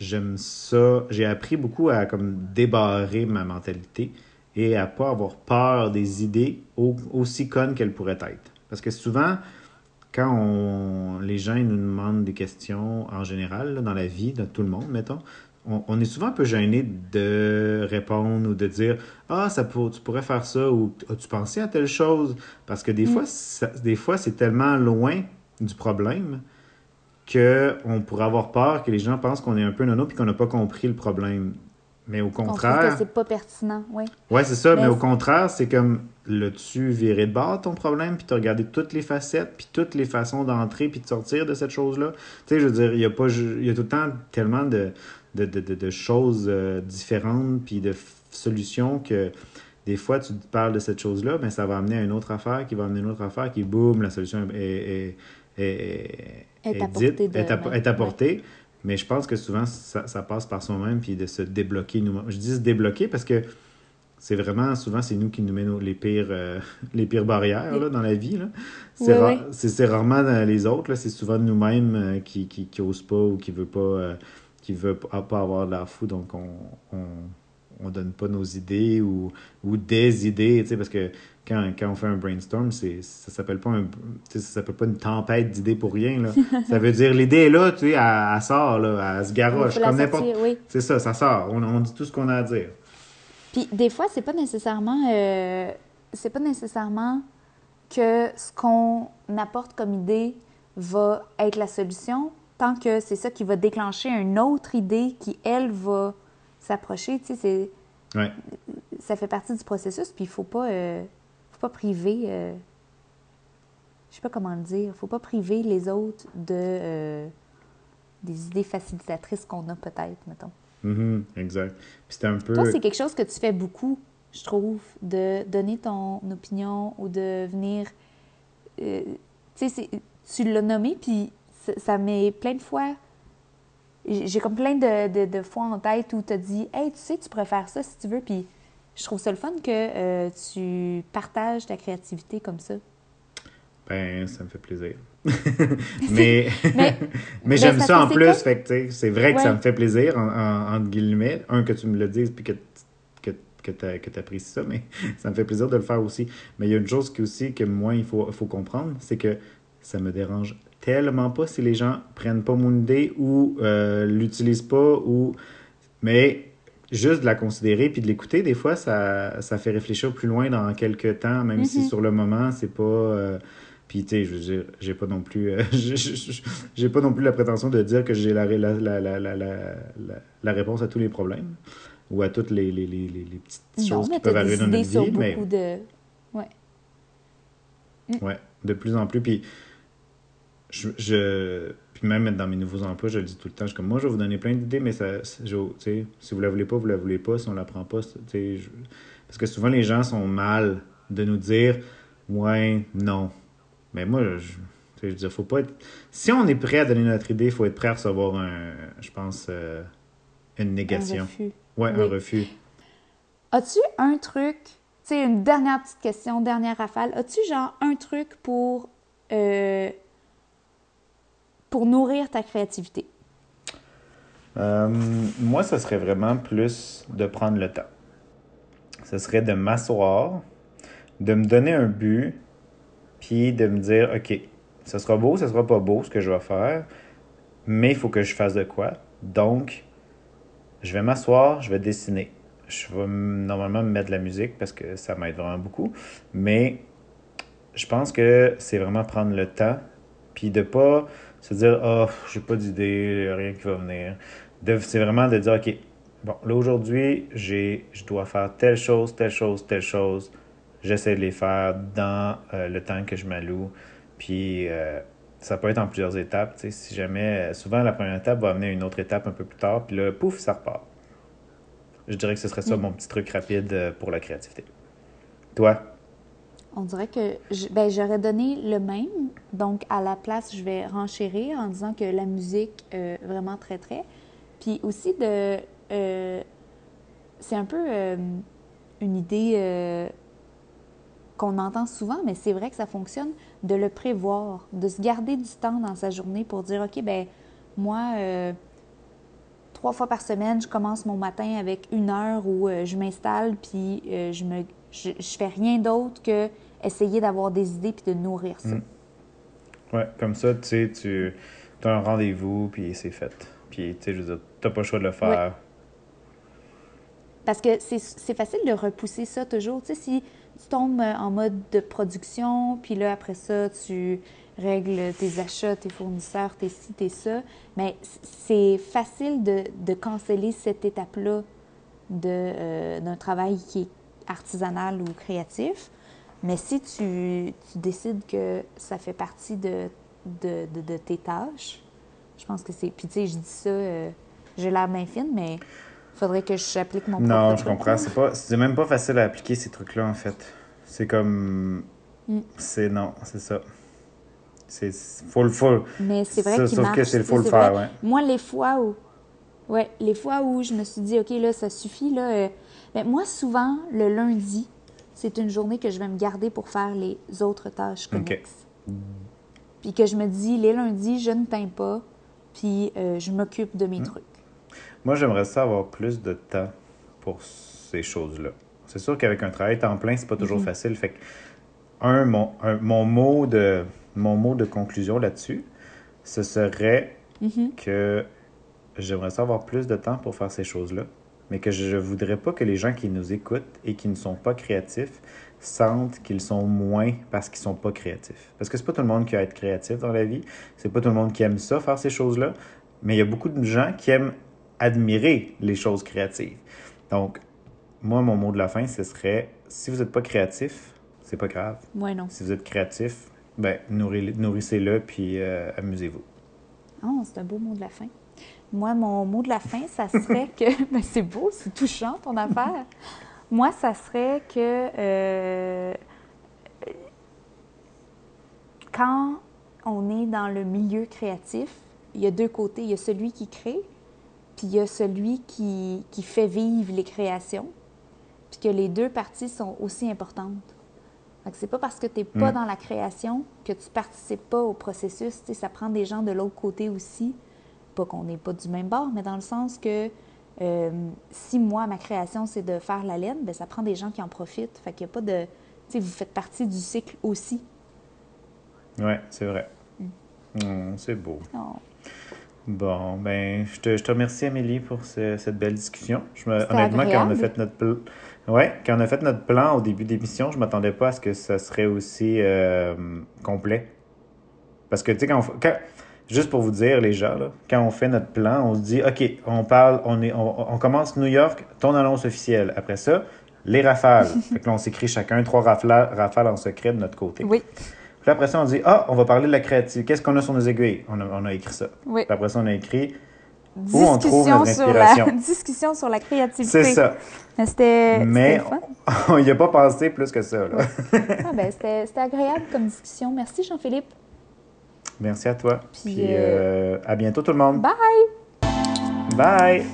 j'aime ça. J'ai appris beaucoup à comme débarrer ma mentalité et à pas avoir peur des idées au- aussi connes qu'elles pourraient être. Parce que souvent, quand on, les gens nous demandent des questions en général, là, dans la vie de tout le monde, mettons, on, on est souvent un peu gêné de répondre ou de dire Ah, ça pour, tu pourrais faire ça ou as-tu pensé à telle chose Parce que des Mm. fois, ça- des fois, c'est tellement loin du problème qu'on pourrait avoir peur que les gens pensent qu'on est un peu nono puis qu'on n'a pas compris le problème. Mais au contraire, c'est pas pertinent, oui. ouais, c'est ça, mais, Mais au contraire, c'est comme l'as-tu viré de bord ton problème puis t'as regardé toutes les facettes puis toutes les façons d'entrer puis de sortir de cette chose-là? Tu sais, je veux dire, il y a pas il y a tout le temps tellement de de, de, de- de choses euh, différentes puis de solutions que des fois tu parles de cette chose-là, mais ça va amener à une autre affaire qui va amener à une autre affaire qui boum, la solution est, est, est, est- apportée de est. Mais je pense que souvent, ça, ça passe par soi-même, puis de se débloquer nous Je dis se débloquer parce que c'est vraiment, souvent, c'est nous qui nous mettons les pires, euh, les pires barrières là, dans la vie. C'est Oui, ra- oui. c'est- c'est rarement dans les autres, c'est sosouvent nous-mêmes euh, qui, qui, qui pas ou qui veut pas euh, qui veut pas avoir de l'air fou, donc on, on, on donne pas nos idées ou, ou des idées, tu sais, parce que quand, quand on fait un brainstorm, c'est, ça s'appelle pas un, tu sais, ça s'appelle pas une tempête d'idées pour rien, là. ça veut dire l'idée est là, tu sais, elle, elle sort, là, elle se garoche, comme n'importe... oui. C'est ça, ça sort, on, on dit tout ce qu'on a à dire. Puis des fois, c'est pas nécessairement euh, c'est pas nécessairement que ce qu'on apporte comme idée va être la solution, tant que c'est ça qui va déclencher une autre idée qui, elle, va s'approcher. Tu sais, c'est, Ouais. ça fait partie du processus, puis il faut pas, euh, faut pas priver, euh, je sais pas comment le dire, faut pas priver les autres de euh, des idées facilitatrices qu'on a peut-être, mettons. Mhm, exact. Puis c'était un peu... Toi, c'est quelque chose que tu fais beaucoup, je trouve, de donner ton opinion ou de venir. tu sais, c'est- tu l'as nommé, puis ça, ça m'est plein de fois. J'ai comme plein de, de, de fois en tête où tu as dit Hey, tu sais, tu pourrais faire ça si tu veux, puis je trouve ça le fun que euh, tu partages ta créativité comme ça. Ben, ça me fait plaisir. mais Mais- mais j'aime ça ça, en plus. comme- Fait que, tu sais, c'est vrai que ça me fait plaisir, en, en, entre guillemets. Un, que tu me le dises, puis que, que, que tu apprécies ça, mais ça me fait plaisir de le faire aussi. Mais il y a une chose qui aussi que moi, il faut, faut comprendre, c'est que ça me dérange tellement pas si les gens prennent pas mon idée ou euh, l'utilisent pas ou... Mais juste de la considérer puis de l'écouter, des fois, ça, ça fait réfléchir plus loin dans quelques temps, même si Mhm. sur le moment, c'est pas... euh, puis, tu sais, je veux dire, j'ai pas non plus... euh, j'ai pas non plus la prétention de dire que j'ai la, la, la, la, la, réponse à tous les problèmes ou à toutes les, les, les, les, petites Non, choses qui peuvent arriver dans notre vie, mais... de. Ouais, de plus en plus. Puis, je, je- puis même dans mes nouveaux emplois, je le dis tout le temps. Je suis comme, moi, je vais vous donner plein d'idées, mais ça, je- tu sais, si vous la voulez pas, vous la voulez pas. Si on la prend pas, c'est- tu sais, je- parce que souvent, les gens sont mal de nous dire, ouais, non. Mais moi, je, tu sais, je veux dire, faut pas être... Si on est prêt à donner notre idée, il faut être prêt à recevoir un, je pense, euh, une Un négation. refus. Ouais, Oui. un refus. As-tu un truc, tu sais, une dernière petite question, dernière rafale, as-tu genre un truc pour, euh, pour nourrir ta créativité? Euh, moi, ce serait vraiment plus de prendre le temps. Ce serait de m'asseoir, de me donner un but, puis de me dire, OK, ce sera beau, ce sera pas beau ce que je vais faire, mais il faut que je fasse de quoi. Donc, je vais m'asseoir, je vais dessiner. Je vais normalement me mettre de la musique parce que ça m'aide vraiment beaucoup, mais je pense que c'est vraiment prendre le temps, puis de pas se dire, oh, j'ai pas d'idée, rien qui va venir c'est vraiment de dire, OK, bon, là aujourd'hui, j'ai, je dois faire telle chose, telle chose, telle chose. J'essaie de les faire dans euh, le temps que je m'alloue. Puis euh, ça peut être en plusieurs étapes. Si jamais, souvent la première étape va amener une autre étape un peu plus tard. Puis là, pouf, ça repart. Je dirais que ce serait ça Mm. mon petit truc rapide euh, pour la créativité. Toi? On dirait que ben, j'aurais donné le même. Donc, à la place, je vais renchérir en disant que la musique, euh, vraiment très, très. Puis aussi de. euh, c'est un peu euh, une idée qu'on entend souvent, mais c'est vrai que ça fonctionne, de le prévoir, de se garder du temps dans sa journée pour dire OK, ben moi, trois fois par semaine, je commence mon matin avec une heure où je m'installe, puis je me je fais rien d'autre que essayer d'avoir des idées puis de nourrir ça. Mm. Ouais, comme ça, tu sais, tu as un rendez-vous, puis c'est fait. Puis, tu sais, je veux dire, t'as pas le choix de le faire. Parce que c'est facile de repousser ça toujours. Tu sais, si tu tombes euh, en mode de production, puis là, après ça, tu règles tes achats, tes fournisseurs, tes ci, tes ça, mais c'est facile de, de canceller cette étape-là euh, d'un travail qui est artisanal ou créatif. Mais si tu, tu décides que ça fait partie de, de, de- de tes tâches, je pense que c'est... Puis tu sais, je dis ça, euh, j'ai l'air bien fine, mais il faudrait que j'applique mon propre Non, je comprends. C'est pas, c'est même pas facile à appliquer ces trucs-là en fait. C'est comme, Mm. c'est non, c'est ça. C'est faut le faut. Mais c'est vrai ça, qu'il Sauf marche. que c'est le faut le faire, ouais. Moi, les fois où... Ouais, les fois où je me suis dit, OK, là, ça suffit, là... euh, ben, moi, souvent, le lundi, c'est une journée que je vais me garder pour faire les autres tâches connexes. Puis que je me dis, les lundis, je ne peins pas, puis euh, je m'occupe de mes Mm. trucs. Moi, j'aimerais ça avoir plus de temps pour ces choses-là. C'est sûr qu'avec un travail temps plein, c'est pas toujours Mhm. facile. Fait que, un, mon, un- mon, mot de, mon mot de conclusion là-dessus, ce serait Mhm. que j'aimerais ça avoir plus de temps pour faire ces choses-là, mais que je ne voudrais pas que les gens qui nous écoutent et qui ne sont pas créatifs sentent qu'ils sont moins parce qu'ils sont pas créatifs. Parce que c'est pas tout le monde qui a être créatif dans la vie, c'est pas tout le monde qui aime ça, faire ces choses-là, mais il y a beaucoup de gens qui aiment admirer les choses créatives. Donc, moi, mon mot de la fin, ce serait, si vous n'êtes pas créatif, c'est pas grave. Ouais, non. Si vous êtes créatif, ben, nourris- nourrissez-le, puis euh, amusez-vous. Oh, c'est un beau mot de la fin. Moi, mon mot de la fin, ça serait que. Ben, c'est beau, c'est touchant ton affaire. Moi, ça serait que. euh, quand on est dans le milieu créatif, il y a deux côtés. Il y a celui qui crée, puis il y a celui qui, qui fait vivre les créations, puis que les deux parties sont aussi importantes. C'est pas parce que tu n'es pas Mm. dans la création que tu participes pas au processus. Tu sais, ça prend des gens de l'autre côté aussi. Pas qu'on n'est pas du même bord, mais dans le sens que euh, si moi, ma création, c'est de faire la laine, ben, ça prend des gens qui en profitent. Fait qu'il n'y a pas de. Tu sais, vous faites partie du cycle aussi. Ouais, c'est vrai. Hum, c'est beau. Oh. Bon, ben, je te, je te remercie, Amélie, pour ce- cette belle discussion. Je me, C'était honnêtement, quand on a fait notre plan, ouais, quand on a fait notre plan au début d'émission, je m'attendais pas à ce que ça serait aussi euh, complet. Parce que, tu sais, quand, on fait- quand- juste pour vous dire, les gens, là, quand on fait notre plan, on se dit, OK, on parle, on, est, on, on commence New York, ton annonce officielle. Après ça, les rafales. fait que là, on s'écrit chacun trois rafales, rafales en secret de notre côté. Oui, Puis après ça, on dit, ah, on va parler de la créativité. Qu'est-ce qu'on a sur nos aiguilles? On a, on a écrit ça. oui. Puis après ça, on a écrit, Où on trouve Discussion notre sur la inspiration? discussion sur la créativité. c'est ça. Mais C'était Mais on n'y a pas pensé plus que ça. là. Ah, ben, c'était agréable comme discussion. Merci, Jean-Philippe. Merci à toi. Puis, Puis euh, à bientôt tout le monde. Bye! Bye.